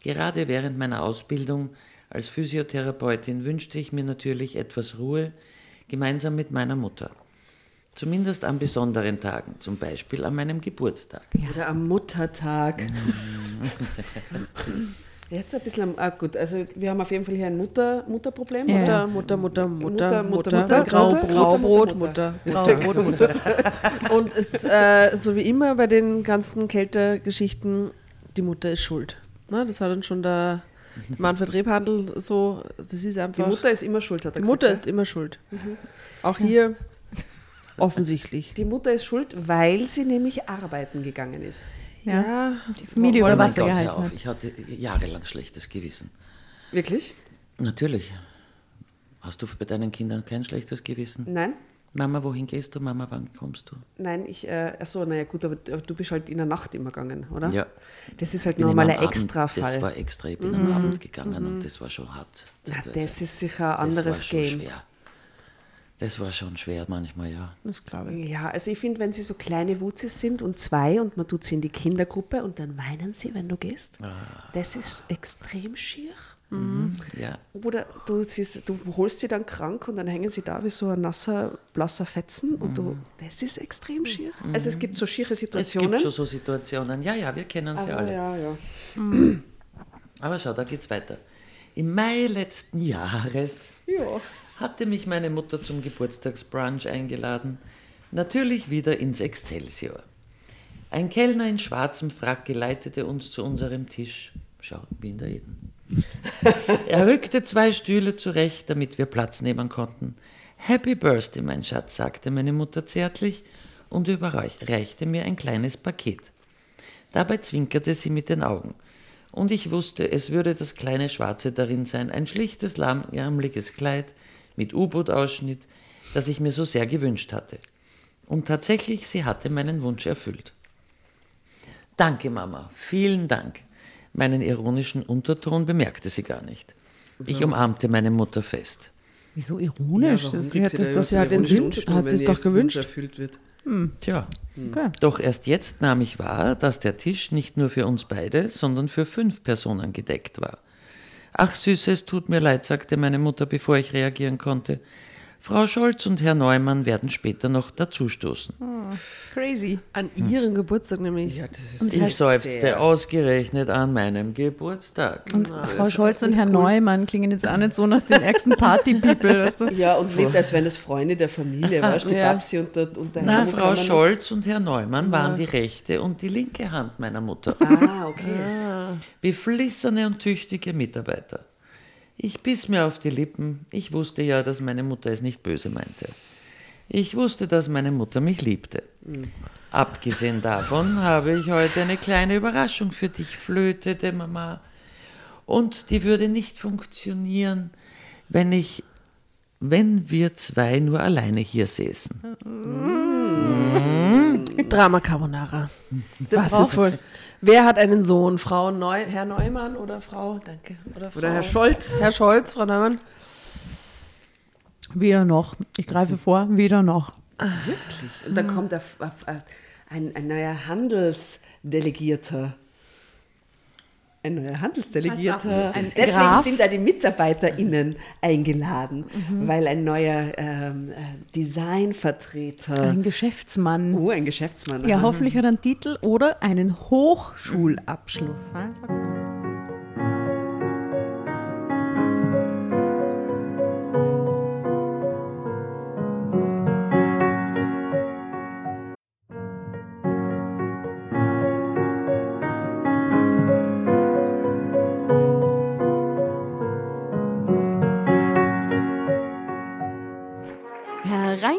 S1: Gerade während meiner Ausbildung als Physiotherapeutin wünschte ich mir natürlich etwas Ruhe gemeinsam mit meiner Mutter. Zumindest an besonderen Tagen, zum Beispiel an meinem Geburtstag.
S5: Ja. Oder am Muttertag. Jetzt ein bisschen, ah, gut, also wir haben auf jeden Fall hier ein Mutter, Mutterproblem.
S2: Ja. Mutter, Mutter, Mutter, Mutter,
S5: Mutter, Mutter, Mutter,
S2: Graubrot,
S5: Graubrot,
S2: Mutter,
S5: Mutter.
S2: Graubrot, Mutter. Und es, äh, so wie immer bei den ganzen Kältergeschichten, die Mutter ist schuld. Ne, das hat dann schon der Manfred Rebhandel so, das ist
S5: Die
S2: einfach,
S5: Mutter ist immer schuld, hat er
S2: die Mutter
S5: gesagt.
S2: ist immer schuld. Auch hier offensichtlich.
S5: Die Mutter ist schuld, weil sie nämlich arbeiten gegangen ist.
S2: Ja,
S4: Die Familie
S1: Oh mein
S4: Wasser
S1: Gott, hör auf, ich hatte jahrelang schlechtes Gewissen.
S5: Wirklich?
S1: Natürlich. Hast du bei deinen Kindern kein schlechtes Gewissen?
S5: Nein?
S1: Mama, wohin gehst du? Mama, wann kommst du?
S5: Nein, ich, äh, achso, naja, gut, aber, aber du bist halt in der Nacht immer gegangen, oder?
S1: Ja.
S5: Das ist halt nochmal ein Extrafall.
S1: Das war extra, ich bin am Abend gegangen und das war schon hart.
S5: ja, das ist sicher ein
S1: Das
S5: anderes
S1: war schon
S5: Game.
S1: schwer. Das war schon schwer manchmal, ja.
S2: das glaube ich.
S5: Ja, also ich finde, wenn sie so kleine Wutzis sind und zwei und man tut sie in die Kindergruppe und dann weinen sie, wenn du gehst,
S1: Ah.
S5: das ist extrem schier.
S1: Ja,
S5: Oder du, siehst, du holst sie dann krank und dann hängen sie da wie so ein nasser, blasser Fetzen und du, das ist extrem schier. Also es gibt so schiere
S1: es
S5: Situationen.
S1: gibt schon so Situationen. Ja, ja, wir kennen sie
S5: aber
S1: alle.
S5: ja, ja.
S1: Aber schau, da geht's weiter. Im Mai letzten Jahres
S5: Ja.
S1: Hatte mich meine Mutter zum Geburtstagsbrunch eingeladen. Natürlich wieder ins Excelsior. Ein Kellner in schwarzem Frack geleitete uns zu unserem Tisch. Schau, wie in der Eden. er rückte zwei Stühle zurecht, damit wir Platz nehmen konnten. Happy Birthday, mein Schatz, sagte meine Mutter zärtlich und überreichte mir ein kleines Paket. Dabei zwinkerte sie mit den Augen. Und ich wusste, es würde das kleine Schwarze darin sein, ein schlichtes, langärmliches Kleid mit U-Boot-Ausschnitt, das ich mir so sehr gewünscht hatte. Und tatsächlich, sie hatte meinen Wunsch erfüllt. Danke, Mama, vielen Dank. Meinen ironischen Unterton bemerkte sie gar nicht. Ich umarmte meine Mutter fest.
S4: Wieso ironisch? das
S5: kriegt
S4: hat
S5: sie
S4: das
S2: sie hat den Sinn-
S5: Unterton,
S2: hat sie's
S5: ihr
S2: doch gewünscht.
S5: erfüllt wird.
S1: Tja,
S4: Okay.
S1: doch erst jetzt nahm ich wahr, dass der Tisch nicht nur für uns beide, sondern für fünf Personen gedeckt war. Ach Süße, es tut mir leid, sagte meine Mutter, bevor ich reagieren konnte. Frau Scholz und Herr Neumann werden später noch dazustoßen.
S4: Crazy.
S2: An ihrem Geburtstag nämlich.
S5: Ja, das ist
S1: Ich seufzte ausgerechnet an meinem Geburtstag.
S4: Und Frau Scholz und Herr Neumann klingen jetzt auch nicht so nach den ärgsten Party-People, weißt du?
S5: Ja, und nicht, als wenn es Freunde der Familie war, die
S2: Ja.
S5: Babsi und der, und der
S1: Na, Frau Scholz und Herr Neumann waren die rechte und die linke Hand meiner Mutter.
S5: Ah, okay.
S1: Wie flisserne und tüchtige Mitarbeiter. Ich biss mir auf die Lippen. Ich wusste ja, dass meine Mutter es nicht böse meinte. Ich wusste, dass meine Mutter mich liebte. Abgesehen davon habe ich heute eine kleine Überraschung für dich, flötete Mama. Und die würde nicht funktionieren, wenn ich, wenn wir zwei nur alleine hier säßen.
S2: Drama Carbonara. Was ist wohl? Wer hat einen Sohn? Frau Neu Herr Neumann oder Frau? Danke. Oder, Frau,
S5: Oder Herr Scholz.
S2: Herr Scholz, Frau Neumann.
S4: Weder noch. Ich greife vor, weder noch.
S5: Und dann kommt ein, ein, ein neuer Handelsdelegierter. Ein neuer Handelsdelegierter.
S4: Ein
S5: Deswegen
S4: Graf.
S5: sind da die MitarbeiterInnen eingeladen, weil ein neuer ähm, äh, Designvertreter,
S4: Ein Geschäftsmann.
S5: oh, ein Geschäftsmann,
S4: Ja,
S5: aha.
S4: hoffentlich hat er einen Titel oder einen Hochschulabschluss. Ja,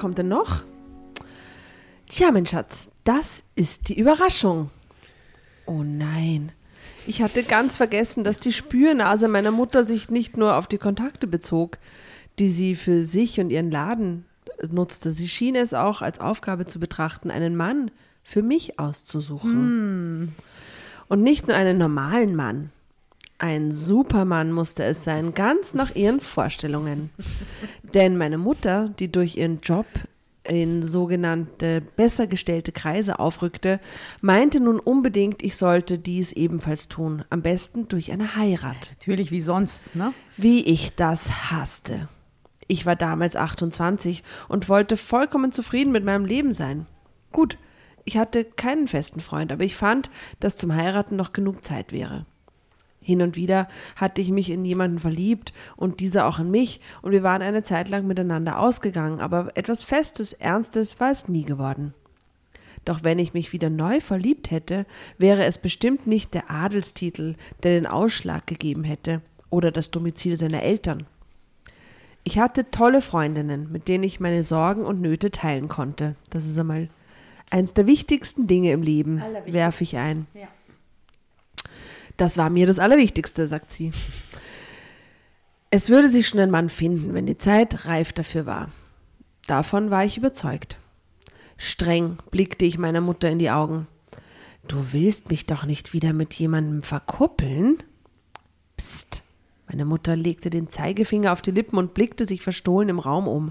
S2: Kommt denn noch? Tja, mein Schatz, das ist die Überraschung. Oh nein. Ich hatte ganz vergessen, dass die Spürnase meiner Mutter sich nicht nur auf die Kontakte bezog, die sie für sich und ihren Laden nutzte. Sie schien es auch als Aufgabe zu betrachten, einen Mann für mich auszusuchen. Hm. Und nicht nur einen normalen Mann. Ein Supermann musste es sein, ganz nach ihren Vorstellungen. Denn meine Mutter, die durch ihren Job in sogenannte besser gestellte Kreise aufrückte, meinte nun unbedingt, ich sollte dies ebenfalls tun, am besten durch eine Heirat.
S4: Natürlich, wie sonst, ne?
S2: Wie ich das hasste. Ich war damals 28 und wollte vollkommen zufrieden mit meinem Leben sein. Gut, ich hatte keinen festen Freund, aber ich fand, dass zum Heiraten noch genug Zeit wäre. Hin und wieder hatte ich mich in jemanden verliebt und dieser auch in mich und wir waren eine Zeit lang miteinander ausgegangen, aber etwas Festes, Ernstes war es nie geworden. Doch wenn ich mich wieder neu verliebt hätte, wäre es bestimmt nicht der Adelstitel, der den Ausschlag gegeben hätte oder das Domizil seiner Eltern. Ich hatte tolle Freundinnen, mit denen ich meine Sorgen und Nöte teilen konnte. Das ist einmal eines der wichtigsten Dinge im Leben, werfe ich ein. Ja. Das war mir das Allerwichtigste, sagt sie. Es würde sich schon ein Mann finden, wenn die Zeit reif dafür war. Davon war ich überzeugt. Streng blickte ich meiner Mutter in die Augen. Du willst mich doch nicht wieder mit jemandem verkuppeln? Psst. Meine Mutter legte den Zeigefinger auf die Lippen und blickte sich verstohlen im Raum um.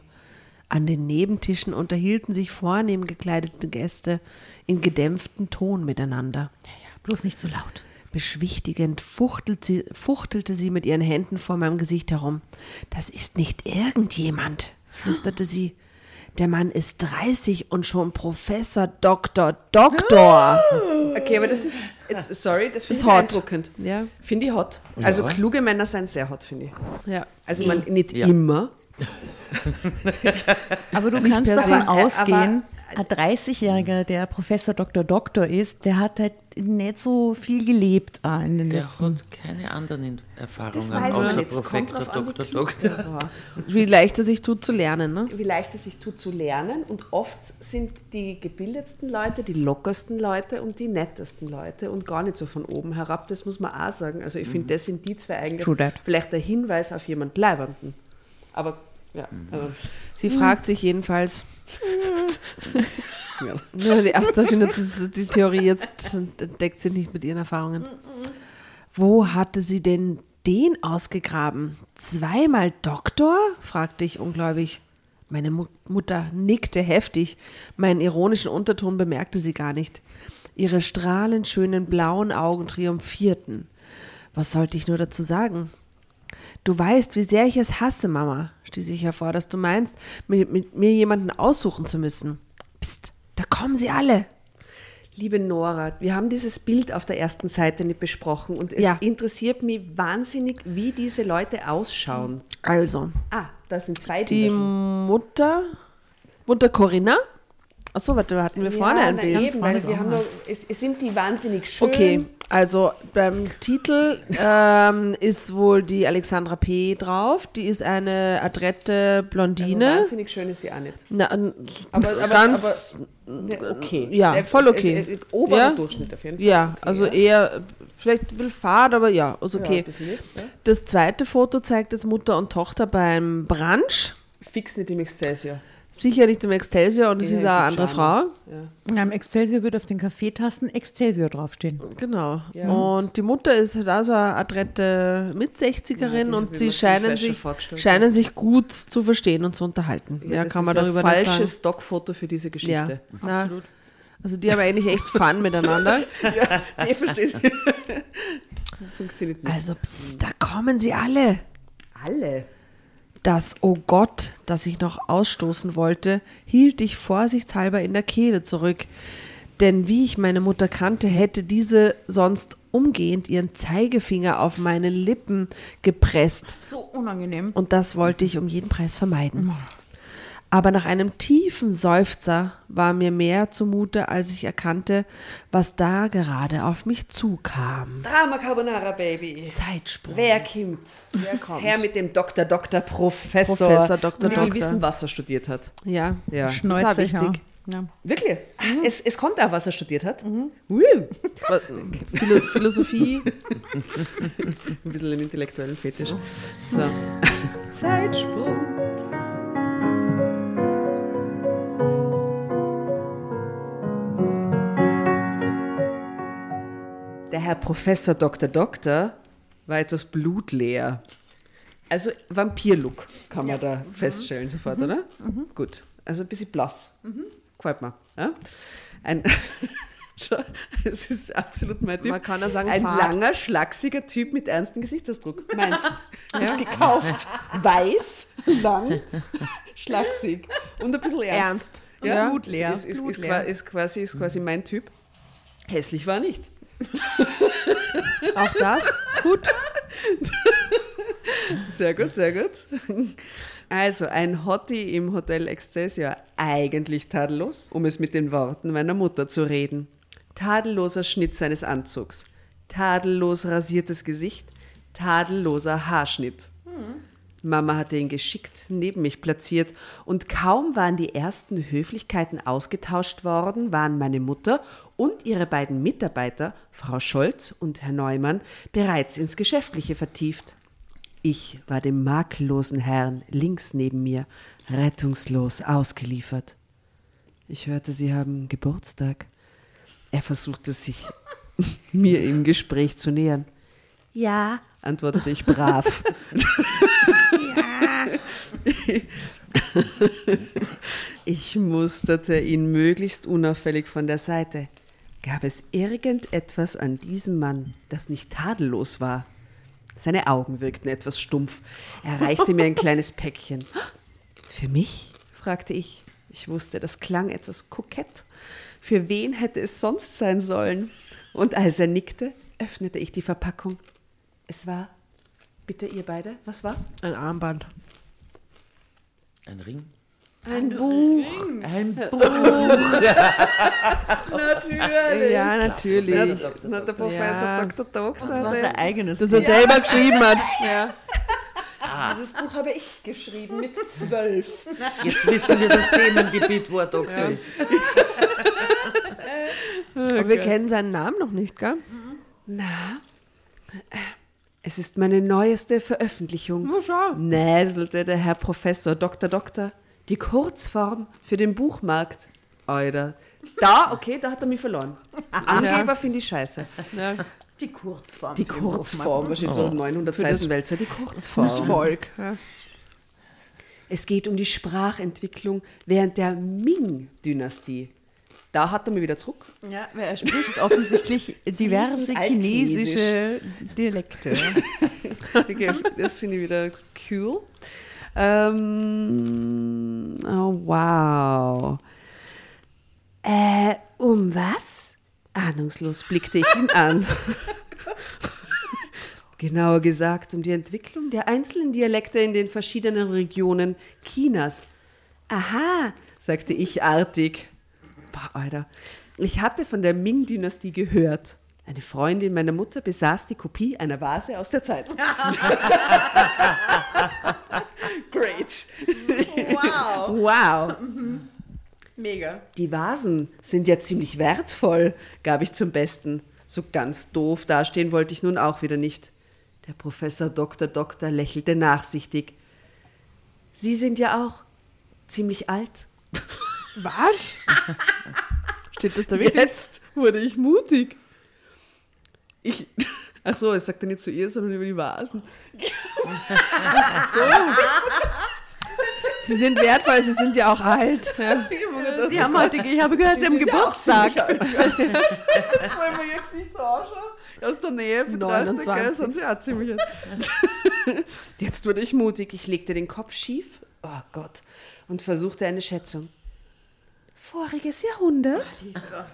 S2: An den Nebentischen unterhielten sich vornehm gekleidete Gäste in gedämpftem Ton miteinander.
S4: Ja, ja, bloß nicht so laut.
S2: Beschwichtigend fuchtelt sie, fuchtelte sie mit ihren Händen vor meinem Gesicht herum. Das ist nicht irgendjemand, flüsterte sie. Der Mann ist 30 und schon Professor, Doktor, Doktor.
S5: Okay, aber das ist, sorry, das finde ich hot. beeindruckend. Ja. Finde ich hot. Also ja. kluge Männer sind sehr hot, finde ich. Ja. Also man nicht ja. immer.
S4: aber du kannst davon ausgehen, ein 30-Jähriger, der Professor Dr. Doktor ist, der hat halt nicht so viel gelebt ah, in den
S1: der
S4: letzten.
S1: hat keine anderen Erfahrungen außer Professor Dr. Doktor.
S2: Wie leicht es sich tut zu lernen, ne?
S5: Wie leicht es sich tut zu lernen und oft sind die gebildetsten Leute die lockersten Leute und die nettesten Leute und gar nicht so von oben herab, das muss man auch sagen. Also ich mhm. finde, das sind die zwei eigentlich vielleicht der Hinweis auf jemand Leibenden. Aber ja. Mhm.
S2: Also. Sie fragt sich jedenfalls, ja. Die erste findet die Theorie jetzt deckt sich nicht mit ihren Erfahrungen. Wo hatte sie denn den ausgegraben? Zweimal Doktor? fragte ich ungläubig. Meine Mutter nickte heftig. Meinen ironischen Unterton bemerkte sie gar nicht. Ihre strahlend schönen blauen Augen triumphierten. Was sollte ich nur dazu sagen? Du weißt, wie sehr ich es hasse, Mama, stieß ich hervor, dass du meinst, mit, mit mir jemanden aussuchen zu müssen. Psst, da kommen sie alle.
S5: Liebe Nora, wir haben dieses Bild auf der ersten Seite nicht besprochen und es ja. interessiert mich wahnsinnig, wie diese Leute ausschauen.
S2: Also.
S5: Ah, da sind zwei
S2: Die Mutter, Mutter Corinna. Achso, warte, da hatten wir vorne ja, ein Bild.
S5: Eben, weil wir haben noch, es, es, sind die wahnsinnig schön.
S2: Okay, also beim Titel ähm, ist wohl die Alexandra P. drauf. Die ist eine adrette Blondine.
S5: Ja, wahnsinnig schön ist sie auch nicht.
S2: Na, aber, aber, ganz,
S5: aber, okay.
S2: Ja, voll okay.
S5: Ist, oberer ja? Durchschnitt auf jeden Fall.
S2: Ja, also ja. eher vielleicht ein bisschen fad, aber ja, ist okay. Ja, nicht, das zweite Foto zeigt jetzt Mutter und Tochter beim Brunch.
S5: Fix nicht im Excelsior.
S2: Sicher nicht im Excelsior und es ist auch eine andere Frau.
S4: Ja. Im Excelsior wird auf den Kaffeetassen Excelsior draufstehen.
S2: Genau. Ja. Und die Mutter ist halt auch so eine adrette Mit-60erin ja, und sie scheinen sich, scheinen sich gut zu verstehen und zu unterhalten. Ja, kann man darüber
S5: ein falsches Stockfoto für diese Geschichte.
S2: Ja. Absolut. Also die haben eigentlich echt Fun miteinander.
S5: ja, ihr versteht.
S2: Funktioniert nicht. Also, pst, da kommen sie alle.
S5: Alle?
S2: Das Oh Gott, das ich noch ausstoßen wollte, hielt ich vorsichtshalber in der Kehle zurück. Denn wie ich meine Mutter kannte, hätte diese sonst umgehend ihren Zeigefinger auf meine Lippen gepresst.
S4: So unangenehm.
S2: Und das wollte ich um jeden Preis vermeiden. Aber nach einem tiefen Seufzer war mir mehr zumute, als ich erkannte, was da gerade auf mich zukam.
S5: Drama Carbonara Baby.
S2: Zeitsprung.
S5: Wer kommt?
S2: Wer kommt?
S5: Herr mit dem Doktor, Doktor, Professor.
S2: Professor, Doktor, Doktor.
S5: wissen, was er studiert hat.
S2: Ja,
S5: Ja.
S2: das ist auch
S4: Schnäuzig,
S2: wichtig.
S4: Ja.
S5: Wirklich? Es, es kommt auch, was er studiert hat.
S2: Philo Philosophie.
S5: Ein bisschen einen intellektuellen Fetisch. So. Zeitsprung. Der Herr Professor Dr. Doktor war etwas blutleer. Also Vampir-Look kann man da feststellen sofort, oder? Gut. Also ein bisschen blass. Gefällt mir. Ja? Ein es ist absolut mein Typ.
S2: Man kann ja sagen,
S5: ein
S2: fad.
S5: langer, schlachsiger Typ mit ernstem Gesichtsausdruck. Meins. Ist gekauft. Weiß, lang, schlaksig und ein bisschen ernst.
S2: Ernst.
S5: Ja,
S4: blutleer.
S5: Ist, ist, ist, ist, quasi, ist quasi mein Typ. Hässlich war er nicht.
S2: Auch das. Gut.
S5: Sehr gut, sehr gut. Also, ein Hottie im Hotel Excelsior, eigentlich tadellos, um es mit den Worten meiner Mutter zu reden. Tadelloser Schnitt seines Anzugs, tadellos rasiertes Gesicht, tadelloser Haarschnitt. Mama hatte ihn geschickt neben mich platziert und kaum waren die ersten Höflichkeiten ausgetauscht worden, waren meine Mutter und ihre beiden Mitarbeiter, Frau Scholz und Herr Neumann, bereits ins Geschäftliche vertieft. Ich war dem makellosen Herrn links neben mir rettungslos ausgeliefert. Ich hörte, Sie haben Geburtstag. Er versuchte sich mir im Gespräch zu nähern. Ja, antwortete ich brav. Ich musterte ihn möglichst unauffällig von der Seite. Gab es irgendetwas an diesem Mann, das nicht tadellos war? Seine Augen wirkten etwas stumpf. Er reichte mir ein kleines Päckchen. Für mich? fragte ich. Ich wusste, das klang etwas kokett. Für wen hätte es sonst sein sollen? Und als er nickte, öffnete ich die Verpackung. Es war. Bitte, ihr beide, was war's?
S2: Ein Armband.
S1: Ein Ring?
S5: Ein Buch.
S1: Ein Buch.
S5: Natürlich.
S2: Ja, natürlich.
S5: Na, der Professor
S2: Ja.
S5: Dr. Doktor.
S4: Das war sein eigenes.
S2: Das er selber geschrieben hat. Ja.
S5: Dieses Buch habe ich geschrieben mit zwölf.
S1: Jetzt wissen wir das Themengebiet, wo er Doktor ist.
S2: Aber wir kennen seinen Namen noch nicht, gell?
S5: Na, es ist meine neueste Veröffentlichung. Näselte der Herr Professor Dr. Doktor. Die Kurzform für den Buchmarkt. Alter. Da, okay, da hat er mich verloren. Angeber finde ich scheiße.
S2: Ja.
S4: Die Kurzform.
S5: Die Kurzform, wahrscheinlich so 900
S2: Für das-
S5: Seiten Wälzer, die Kurzform.
S2: Volk. Ja.
S5: Es geht um die Sprachentwicklung während der Ming-Dynastie. Da hat er mich wieder zurück.
S4: Ja, weil er spricht offensichtlich diverse chinesische Dialekte.
S5: Okay, das finde ich wieder cool. Ähm, oh, wow. Äh, um was? Ahnungslos blickte ich ihn an. Genauer gesagt, um die Entwicklung der einzelnen Dialekte in den verschiedenen Regionen Chinas. Aha, sagte ich artig. Boah, Alter. Ich hatte von der Ming-Dynastie gehört. Eine Freundin meiner Mutter besaß die Kopie einer Vase aus der Zeit. Great.
S4: Wow.
S5: Wow.
S4: Mega.
S5: Die Vasen sind ja ziemlich wertvoll, gab ich zum Besten. So ganz doof dastehen wollte ich nun auch wieder nicht. Der Professor Dr. Doktor lächelte nachsichtig. Sie sind ja auch ziemlich alt.
S2: Was? Steht das da wirklich?
S5: Jetzt wurde ich mutig. Ich. Ach so, es sagt er nicht zu ihr, sondern über die Vasen.
S2: Sie sind wertvoll, sie sind ja auch alt. Ja.
S4: Sie haben heute, ich habe gehört, Sie, haben Geburtstag.
S5: Jetzt wollen wir ihr Gesicht so anschauen. Aus der Nähe betrachtet, gell,
S2: 29.
S5: sind sie auch ziemlich alt. Jetzt wurde ich mutig. Ich legte den Kopf schief. Oh Gott. Und versuchte eine Schätzung. Voriges Jahrhundert?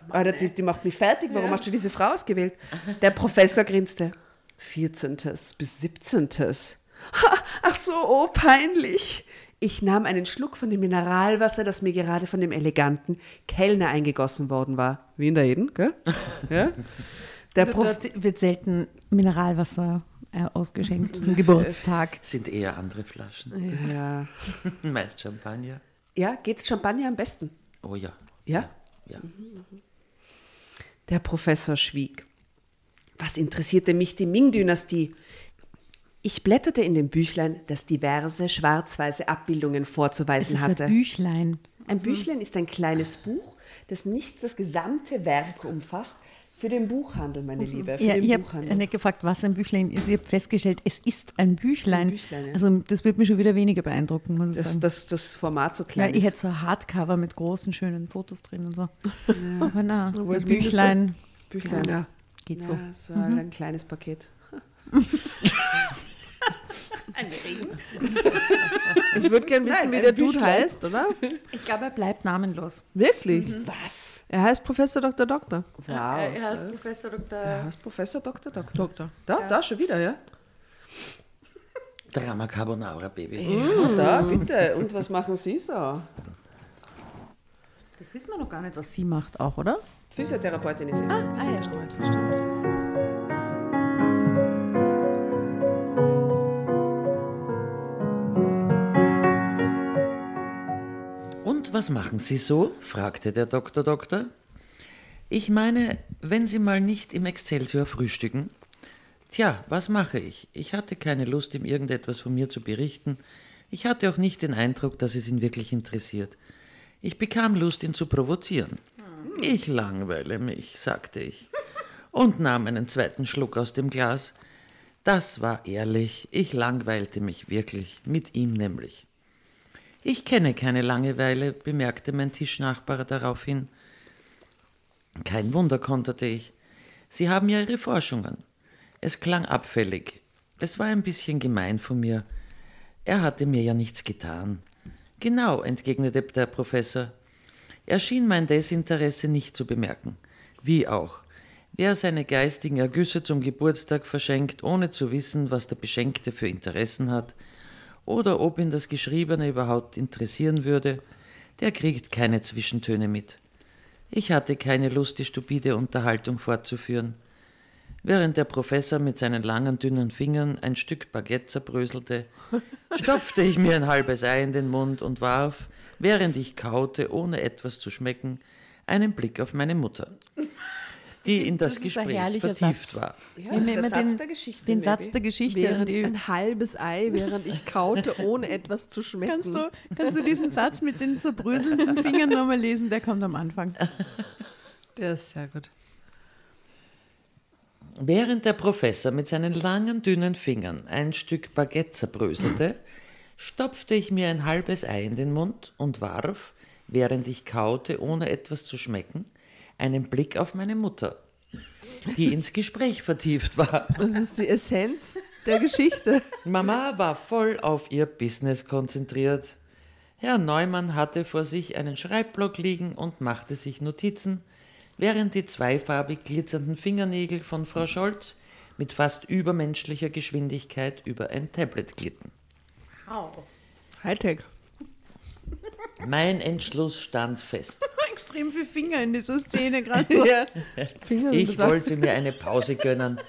S5: Alter, die, die macht mich fertig. Warum hast du diese Frau ausgewählt? Der Professor grinste. 14. bis 17. Ha, Ach so, oh, peinlich. Ich nahm einen Schluck von dem Mineralwasser, das mir gerade von dem eleganten Kellner eingegossen worden war. Wie in der Eden, gell? Ja?
S4: Der Dort wird selten Mineralwasser äh, ausgeschenkt zum Geburtstag.
S1: Sind eher andere Flaschen.
S5: Ja.
S1: Meist Champagner.
S5: Ja, geht Champagner am besten?
S1: Oh ja.
S5: Ja?
S1: Ja.
S5: Der Professor schwieg. Was interessierte mich die Ming-Dynastie? Ich blätterte in dem Büchlein, das diverse schwarz-weiße Abbildungen vorzuweisen
S4: das ist
S5: hatte.
S4: Ein Büchlein.
S5: Ein Büchlein ist ein kleines Buch, das nicht das gesamte Werk umfasst, für den Buchhandel, meine Liebe. Für
S4: ja,
S5: den
S4: ich habe nicht gefragt, was ein Büchlein ist. Ich habe festgestellt, es ist ein Büchlein. Ein Büchlein ja. Also das wird mich schon wieder weniger beeindrucken, muss ich
S5: das. Das, das Format so klein
S4: ja, Ich hätte so ein Hardcover mit großen, schönen Fotos drin und so. Ja. Aber na, ein Büchlein.
S5: Büchlein, ja.
S4: Geht so.
S5: so mhm. ein kleines Paket.
S2: Ein Regen. Ich würde gerne wissen, Nein, wie der Dude heißt, oder?
S4: Ich glaube, er bleibt namenlos.
S2: Wirklich?
S5: Mhm. Was?
S2: Er heißt Professor Dr. Doktor.
S4: Wow. Er heißt Professor Dr.
S5: Er heißt Professor Dr. Doktor.
S2: Doktor.
S5: Da, ja. da schon wieder, ja?
S1: Drama Carbonara, Baby.
S5: Ja, da, bitte. Und was machen Sie so?
S4: Das wissen wir noch gar nicht, was sie macht auch, oder?
S5: Physiotherapeutin ist sie.
S4: Ah, ah ja, stimmt. stimmt.
S1: Was machen Sie so? fragte der Doktor Doktor. Ich meine, wenn Sie mal nicht im Excelsior frühstücken. Tja, was mache ich? Ich hatte keine Lust, ihm irgendetwas von mir zu berichten. Ich hatte auch nicht den Eindruck, dass es ihn wirklich interessiert. Ich bekam Lust, ihn zu provozieren. Ich langweile mich, sagte ich und nahm einen zweiten Schluck aus dem Glas. Das war ehrlich, ich langweilte mich wirklich, mit ihm nämlich. Ich kenne keine Langeweile, bemerkte mein Tischnachbar daraufhin. Kein Wunder, konterte ich. Sie haben ja Ihre Forschungen. Es klang abfällig. Es war ein bisschen gemein von mir. Er hatte mir ja nichts getan. Genau, entgegnete der Professor. Er schien mein Desinteresse nicht zu bemerken. Wie auch. Wer seine geistigen Ergüsse zum Geburtstag verschenkt, ohne zu wissen, was der Beschenkte für Interessen hat, oder ob ihn das Geschriebene überhaupt interessieren würde, der kriegt keine Zwischentöne mit. Ich hatte keine Lust, die stupide Unterhaltung fortzuführen. Während der Professor mit seinen langen, dünnen Fingern ein Stück Baguette zerbröselte, stopfte ich mir ein halbes Ei in den Mund und warf, während ich kaute, ohne etwas zu schmecken, einen Blick auf meine Mutter die in das, das Gespräch vertieft
S4: Satz.
S1: war.
S4: Ja, das ist der Satz den, der Geschichte. Den Satz der Geschichte.
S2: Während ein halbes Ei, während ich kaute, ohne etwas zu schmecken.
S4: Kannst du, kannst du diesen Satz mit den zerbröselnden Fingern nochmal lesen? Der kommt am Anfang.
S2: Der ist sehr gut.
S1: Während der Professor mit seinen langen, dünnen Fingern ein Stück Baguette zerbröselte, stopfte ich mir ein halbes Ei in den Mund und warf, während ich kaute, ohne etwas zu schmecken, einen Blick auf meine Mutter, die ins Gespräch vertieft war.
S2: Das ist die Essenz der Geschichte.
S1: Mama war voll auf ihr Business konzentriert. Herr Neumann hatte vor sich einen Schreibblock liegen und machte sich Notizen, während die zweifarbig glitzernden Fingernägel von Frau Scholz mit fast übermenschlicher Geschwindigkeit über ein Tablet glitten.
S2: Wow. Hightech.
S1: Mein Entschluss stand fest.
S4: Extrem viele Finger in dieser Szene gerade. So. ja.
S1: Ich wollte mir eine Pause gönnen.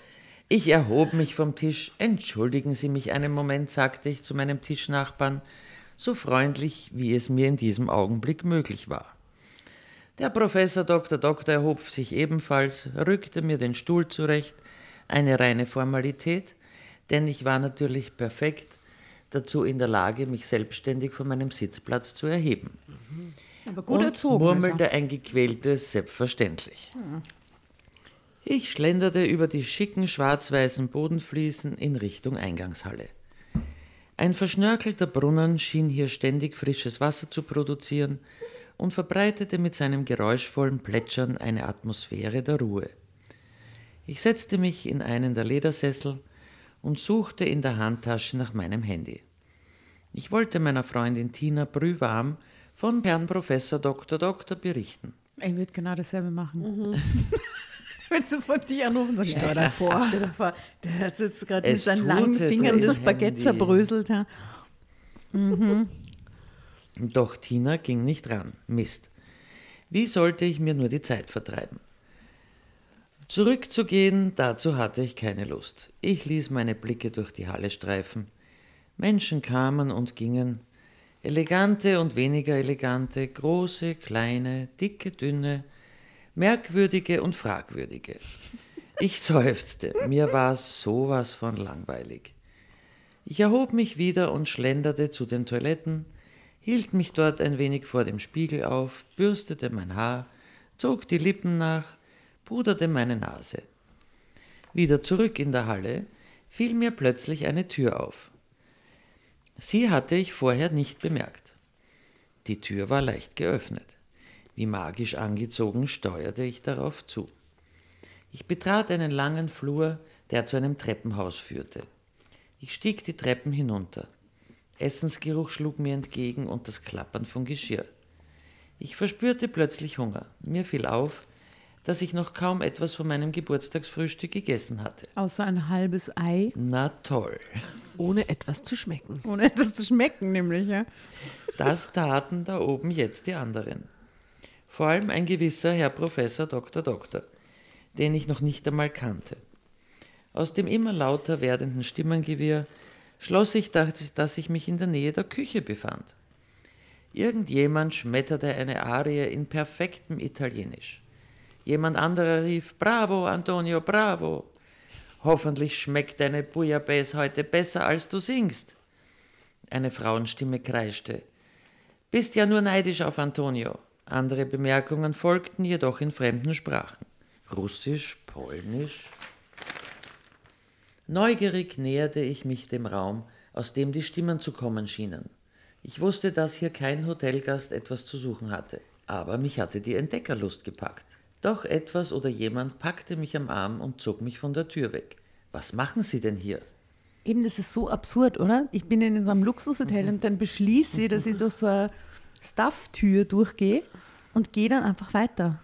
S1: Ich erhob mich vom Tisch. Entschuldigen Sie mich einen Moment, sagte ich zu meinem Tischnachbarn, so freundlich, wie es mir in diesem Augenblick möglich war. Der Professor Dr. Doktor erhob sich ebenfalls, rückte mir den Stuhl zurecht, eine reine Formalität, denn ich war natürlich perfekt dazu in der Lage, mich selbstständig von meinem Sitzplatz zu erheben.
S4: Aber gut
S1: und
S4: erzogen.
S1: murmelte ein gequältes Selbstverständlich. Hm. Ich schlenderte über die schicken schwarz-weißen Bodenfliesen in Richtung Eingangshalle. Ein verschnörkelter Brunnen schien hier ständig frisches Wasser zu produzieren und verbreitete mit seinem geräuschvollen Plätschern eine Atmosphäre der Ruhe. Ich setzte mich in einen der Ledersessel und suchte in der Handtasche nach meinem Handy. Ich wollte meiner Freundin Tina brühwarm von Herrn Professor Dr. Dr. berichten.
S4: Ich würde genau dasselbe machen. Mhm. Wenn du von dir anrufen sagst, stell dir vor, stell dir vor, der hat jetzt gerade mit seinen langen Fingern das Baguette zerbröselt. Ja. Mhm.
S1: Doch Tina ging nicht ran. Mist. Wie sollte ich mir nur die Zeit vertreiben? Zurückzugehen, dazu hatte ich keine Lust. Ich ließ meine Blicke durch die Halle streifen. Menschen kamen und gingen, elegante und weniger elegante, große, kleine, dicke, dünne, merkwürdige und fragwürdige. Ich seufzte, mir war sowas von langweilig. Ich erhob mich wieder und schlenderte zu den Toiletten, hielt mich dort ein wenig vor dem Spiegel auf, bürstete mein Haar, zog die Lippen nach, puderte meine Nase. Wieder zurück in der Halle fiel mir plötzlich eine Tür auf. Sie hatte ich vorher nicht bemerkt. Die Tür war leicht geöffnet. Wie magisch angezogen steuerte ich darauf zu. Ich betrat einen langen Flur, der zu einem Treppenhaus führte. Ich stieg die Treppen hinunter. Essensgeruch schlug mir entgegen und das Klappern von Geschirr. Ich verspürte plötzlich Hunger. Mir fiel auf, dass ich noch kaum etwas von meinem Geburtstagsfrühstück gegessen hatte.
S4: Außer ein halbes Ei.
S1: Na toll.
S5: Ohne etwas zu schmecken.
S4: Ohne etwas zu schmecken, nämlich, ja.
S1: Das taten da oben jetzt die anderen. Vor allem ein gewisser Herr Professor Dr. Doktor, den ich noch nicht einmal kannte. Aus dem immer lauter werdenden Stimmengewirr schloss ich, dass ich mich in der Nähe der Küche befand. Irgendjemand schmetterte eine Arie in perfektem Italienisch. Jemand anderer rief Bravo, Antonio, bravo. Hoffentlich schmeckt deine Bouillabaisse heute besser, als du singst. Eine Frauenstimme kreischte. Bist ja nur neidisch auf Antonio. Andere Bemerkungen folgten jedoch in fremden Sprachen. Russisch, Polnisch. Neugierig näherte ich mich dem Raum, aus dem die Stimmen zu kommen schienen. Ich wusste, dass hier kein Hotelgast etwas zu suchen hatte, aber mich hatte die Entdeckerlust gepackt. Doch etwas oder jemand packte mich am Arm und zog mich von der Tür weg. Was machen Sie denn hier?
S4: Eben, das ist so absurd, oder? Ich bin in einem Luxushotel mhm. und dann beschließe ich, dass ich durch so eine Stuff-Tür durchgehe und gehe dann einfach weiter.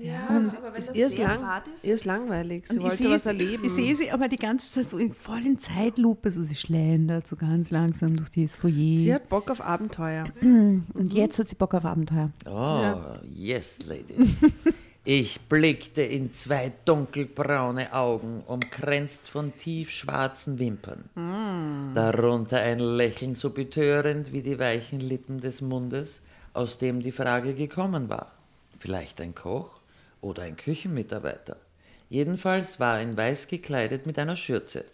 S5: Ja, und aber wenn ist das ihr, ist lang, ist, ihr ist langweilig. Sie und wollte was erleben.
S4: Ich sehe sie aber die ganze Zeit so in vollen Zeitlupe, so sie schlendert so ganz langsam durch dieses Foyer.
S5: Sie hat Bock auf Abenteuer.
S4: Und jetzt hat sie Bock auf Abenteuer.
S1: Oh, ja. yes, lady. Ich blickte in zwei dunkelbraune Augen, umkränzt von tiefschwarzen Wimpern. Mm. Darunter ein Lächeln so betörend wie die weichen Lippen des Mundes, aus dem die Frage gekommen war. Vielleicht ein Koch oder ein Küchenmitarbeiter. Jedenfalls war er in weiß gekleidet mit einer Schürze.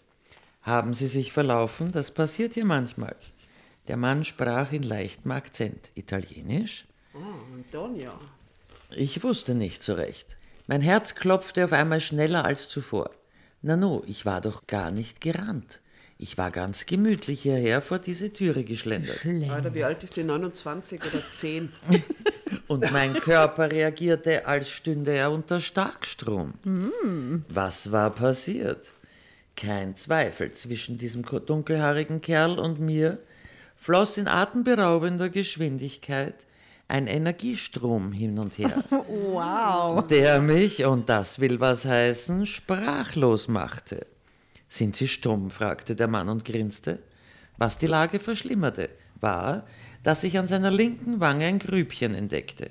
S1: Haben Sie sich verlaufen? Das passiert hier manchmal. Der Mann sprach in leichtem Akzent. Italienisch?
S5: Oh, Antonio.
S1: Ich wusste nicht so recht. Mein Herz klopfte auf einmal schneller als zuvor. Nanu, ich war doch gar nicht gerannt. Ich war ganz gemütlich hierher vor diese Türe geschlendert.
S5: Alter, wie alt ist die? 29 oder 10?
S1: Und mein Körper reagierte, als stünde er unter Starkstrom. Mm. Was war passiert? Kein Zweifel, zwischen diesem dunkelhaarigen Kerl und mir floss in atemberaubender Geschwindigkeit ein Energiestrom hin und her.
S4: wow.
S1: Der mich, und das will was heißen, sprachlos machte. Sind Sie stumm? fragte der Mann und grinste. Was die Lage verschlimmerte, war, dass ich an seiner linken Wange ein Grübchen entdeckte.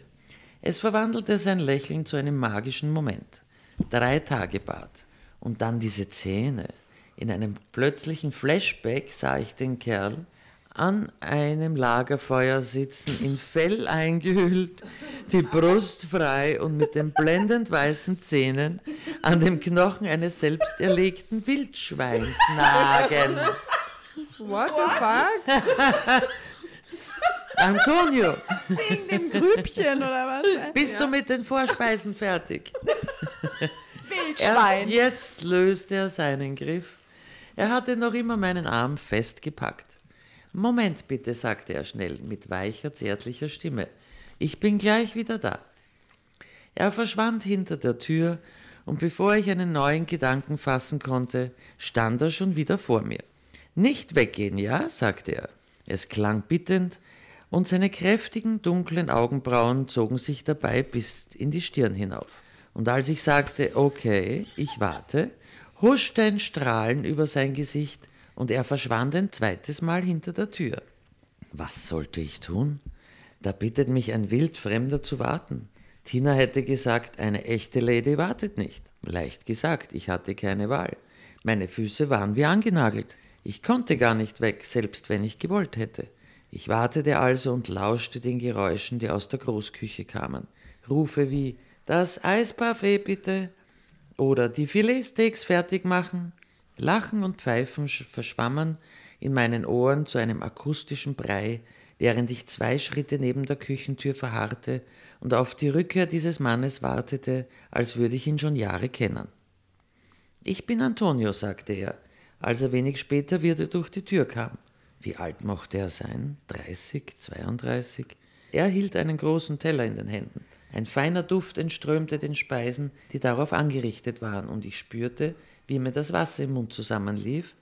S1: Es verwandelte sein Lächeln zu einem magischen Moment. Drei Tage Bad. Und dann diese Zähne. In einem plötzlichen Flashback sah ich den Kerl, an einem Lagerfeuer sitzen, in Fell eingehüllt, die Brust frei und mit den blendend weißen Zähnen an dem Knochen eines selbst erlegten Wildschweins nagen.
S5: What the fuck?
S1: Antonio.
S4: Wegen dem Grübchen oder was?
S1: Bist ja. du mit den Vorspeisen fertig?
S4: Wildschwein.
S1: Erst jetzt löste er seinen Griff. Er hatte noch immer meinen Arm festgepackt. Moment bitte, sagte er schnell mit weicher, zärtlicher Stimme. Ich bin gleich wieder da. Er verschwand hinter der Tür, und bevor ich einen neuen Gedanken fassen konnte, stand er schon wieder vor mir. Nicht weggehen, ja? sagte er. Es klang bittend, und seine kräftigen, dunklen Augenbrauen zogen sich dabei bis in die Stirn hinauf. Und als ich sagte, okay, ich warte, huschte ein Strahlen über sein Gesicht und er verschwand ein zweites Mal hinter der Tür. Was sollte ich tun? Da bittet mich ein Wildfremder zu warten. Tina hätte gesagt, eine echte Lady wartet nicht. Leicht gesagt, ich hatte keine Wahl. Meine Füße waren wie angenagelt. Ich konnte gar nicht weg, selbst wenn ich gewollt hätte. Ich wartete also und lauschte den Geräuschen, die aus der Großküche kamen. Rufe wie Das Eisparfait bitte oder die Filetsteaks fertig machen. Lachen und Pfeifen verschwammen in meinen Ohren zu einem akustischen Brei, während ich zwei Schritte neben der Küchentür verharrte und auf die Rückkehr dieses Mannes wartete, als würde ich ihn schon Jahre kennen. Ich bin Antonio, sagte er, als er wenig später wieder durch die Tür kam. Wie alt mochte er sein? 30, 32? Er hielt einen großen Teller in den Händen. Ein feiner Duft entströmte den Speisen, die darauf angerichtet waren, und ich spürte, wie mir das Wasser im Mund zusammenlief,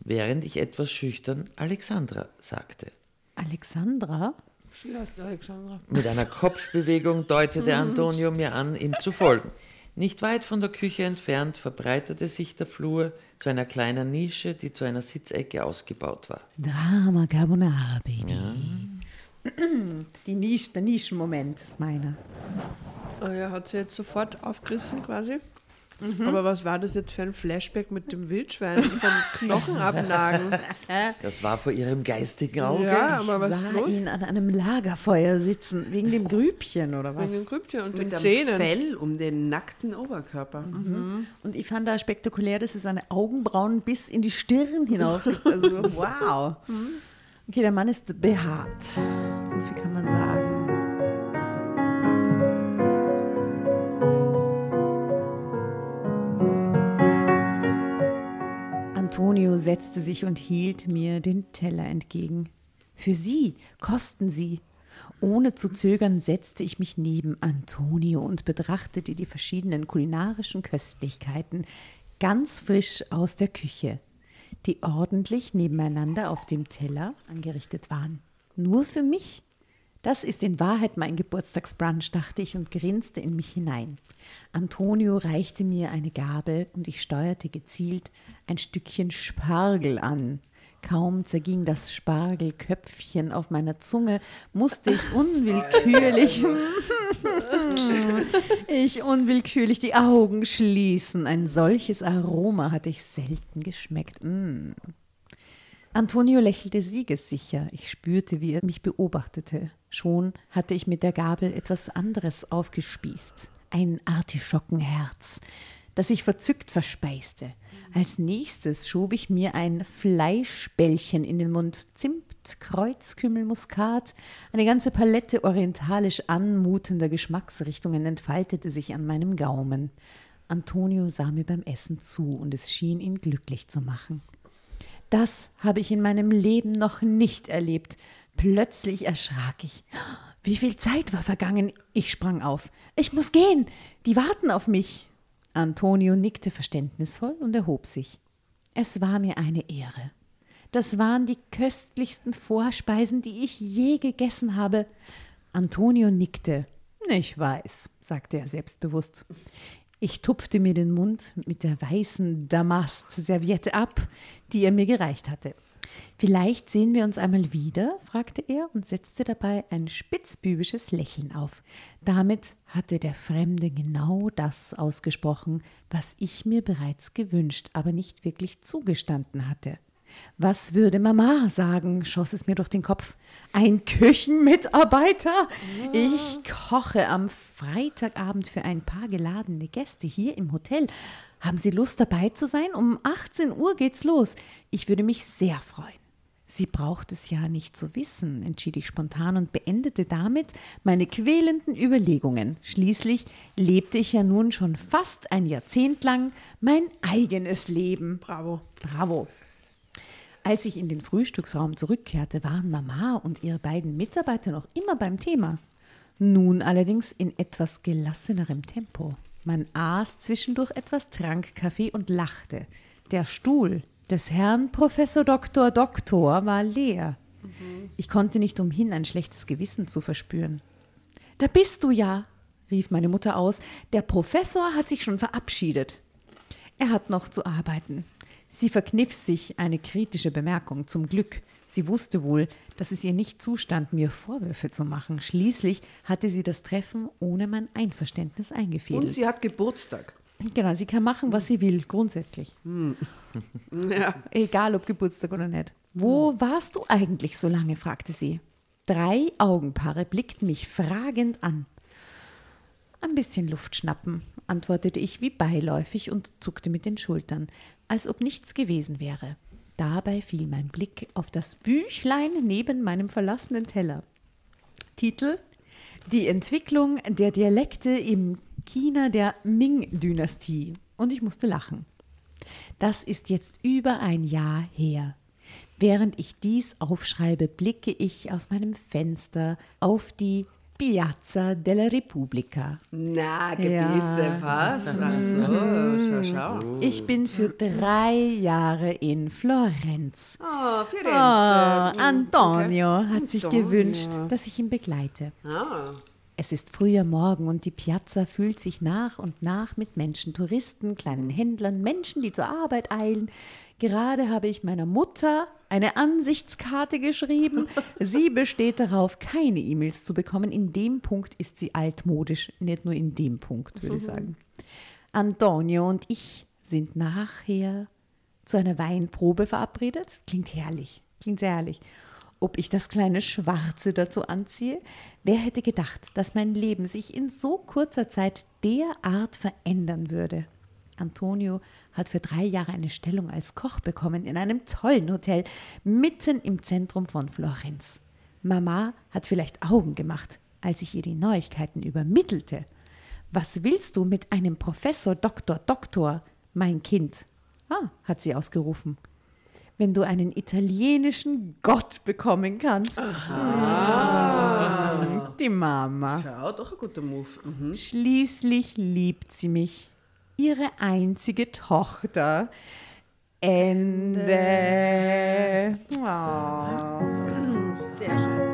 S1: während ich etwas schüchtern Alexandra sagte.
S4: Alexandra?
S5: Alexandra.
S1: Mit einer Kopfbewegung deutete Antonio mir an, ihm zu folgen. Nicht weit von der Küche entfernt verbreitete sich der Flur zu einer kleinen Nische, die zu einer Sitzecke ausgebaut war.
S4: Drama Carbonara, Baby. Ja. Die Nische, der Nischenmoment ist meiner.
S5: Oh ja, hat sie jetzt sofort aufgerissen quasi. Mhm. Aber was war das jetzt für ein Flashback mit dem Wildschwein vom Knochen abnagen?
S1: Das war vor ihrem geistigen Auge.
S4: Ja, aber was sah los? ihn an einem Lagerfeuer sitzen, wegen dem Grübchen oder was?
S5: Wegen dem Grübchen und
S2: mit
S5: den Zähnen.
S2: Fell um den nackten Oberkörper.
S4: Mhm. Und ich fand da spektakulär, dass es seine Augenbrauen bis in die Stirn hinauf Also, wow. Mhm. Okay, der Mann ist behaart. So viel kann man sagen. Antonio setzte sich und hielt mir den Teller entgegen. Für Sie, kosten Sie. Ohne zu zögern setzte ich mich neben Antonio und betrachtete die verschiedenen kulinarischen Köstlichkeiten ganz frisch aus der Küche, die ordentlich nebeneinander auf dem Teller angerichtet waren. Nur für mich? Das ist in Wahrheit mein Geburtstagsbrunch, dachte ich und grinste in mich hinein. Antonio reichte mir eine Gabel und ich steuerte gezielt ein Stückchen Spargel an. Kaum zerging das Spargelköpfchen auf meiner Zunge, musste ich unwillkürlich, ich unwillkürlich die Augen schließen. Ein solches Aroma hatte ich selten geschmeckt. Mm. Antonio lächelte siegessicher. Ich spürte, wie er mich beobachtete. Schon hatte ich mit der Gabel etwas anderes aufgespießt ein Artischockenherz, das ich verzückt verspeiste. Als nächstes schob ich mir ein Fleischbällchen in den Mund, Zimt, Kreuzkümmel, Muskat, eine ganze Palette orientalisch anmutender Geschmacksrichtungen entfaltete sich an meinem Gaumen. Antonio sah mir beim Essen zu und es schien ihn glücklich zu machen. Das habe ich in meinem Leben noch nicht erlebt. Plötzlich erschrak ich. Wie viel Zeit war vergangen? Ich sprang auf. Ich muss gehen. Die warten auf mich. Antonio nickte verständnisvoll und erhob sich. Es war mir eine Ehre. Das waren die köstlichsten Vorspeisen, die ich je gegessen habe. Antonio nickte. Ich weiß, sagte er selbstbewusst. Ich tupfte mir den Mund mit der weißen Damast-Serviette ab, die er mir gereicht hatte. Vielleicht sehen wir uns einmal wieder, fragte er und setzte dabei ein spitzbübisches Lächeln auf. Damit hatte der Fremde genau das ausgesprochen, was ich mir bereits gewünscht, aber nicht wirklich zugestanden hatte. Was würde Mama sagen, schoss es mir durch den Kopf. Ein Küchenmitarbeiter? Ich koche am Freitagabend für ein paar geladene Gäste hier im Hotel. Haben Sie Lust dabei zu sein? Um 18 Uhr geht's los. Ich würde mich sehr freuen. Sie braucht es ja nicht zu wissen, entschied ich spontan und beendete damit meine quälenden Überlegungen. Schließlich lebte ich ja nun schon fast ein Jahrzehnt lang mein eigenes Leben.
S5: Bravo.
S4: Bravo. Als ich in den Frühstücksraum zurückkehrte, waren Mama und ihre beiden Mitarbeiter noch immer beim Thema. Nun allerdings in etwas gelassenerem Tempo. Man aß zwischendurch etwas, trank Kaffee und lachte. Der Stuhl des Herrn Professor Doktor Doktor war leer. Mhm. Ich konnte nicht umhin, ein schlechtes Gewissen zu verspüren. Da bist du ja, rief meine Mutter aus. Der Professor hat sich schon verabschiedet. Er hat noch zu arbeiten. Sie verkniff sich eine kritische Bemerkung. Zum Glück Sie wusste wohl, dass es ihr nicht zustand, mir Vorwürfe zu machen. Schließlich hatte sie das Treffen ohne mein Einverständnis eingefädelt.
S5: Und sie hat Geburtstag.
S4: Genau, sie kann machen, was sie will, grundsätzlich.
S5: Ja.
S4: Egal ob Geburtstag oder nicht. Wo warst du eigentlich so lange? fragte sie. Drei Augenpaare blickten mich fragend an. Ein bisschen Luft schnappen, antwortete ich wie beiläufig und zuckte mit den Schultern, als ob nichts gewesen wäre. Dabei fiel mein Blick auf das Büchlein neben meinem verlassenen Teller. Titel Die Entwicklung der Dialekte im China der Ming-Dynastie. Und ich musste lachen. Das ist jetzt über ein Jahr her. Während ich dies aufschreibe, blicke ich aus meinem Fenster auf die Piazza della Repubblica.
S5: Na, Gebiete,
S4: Ja.
S5: was? Ach so, schau, schau.
S4: Ich bin für drei Jahre in Florenz.
S5: Oh, Firenze.
S4: Oh, Antonio hat sich
S5: Antonio.
S4: gewünscht, dass ich ihn begleite.
S5: Okay. Ah.
S4: Es ist früher Morgen und die Piazza füllt sich nach und nach mit Menschen, Touristen, kleinen Händlern, Menschen, die zur Arbeit eilen. Gerade habe ich meiner Mutter eine Ansichtskarte geschrieben. Sie besteht darauf, keine E-Mails zu bekommen. In dem Punkt ist sie altmodisch, nicht nur in dem Punkt, würde ich sagen. Antonio und ich sind nachher zu einer Weinprobe verabredet. Klingt herrlich, klingt sehr herrlich. Ob ich das kleine Schwarze dazu anziehe? Wer hätte gedacht, dass mein Leben sich in so kurzer Zeit derart verändern würde? Antonio hat für drei Jahre eine Stellung als Koch bekommen in einem tollen Hotel mitten im Zentrum von Florenz. Mama hat vielleicht Augen gemacht, als ich ihr die Neuigkeiten übermittelte. Was willst du mit einem Professor Doktor Doktor, mein Kind? Ah, hat sie ausgerufen. Wenn du einen italienischen Gott bekommen kannst. Ah, die Mama.
S5: Schau, doch ein guter Move. Mhm.
S4: Schließlich liebt sie mich. Ihre einzige Tochter. Ende. Oh.
S5: Sehr schön.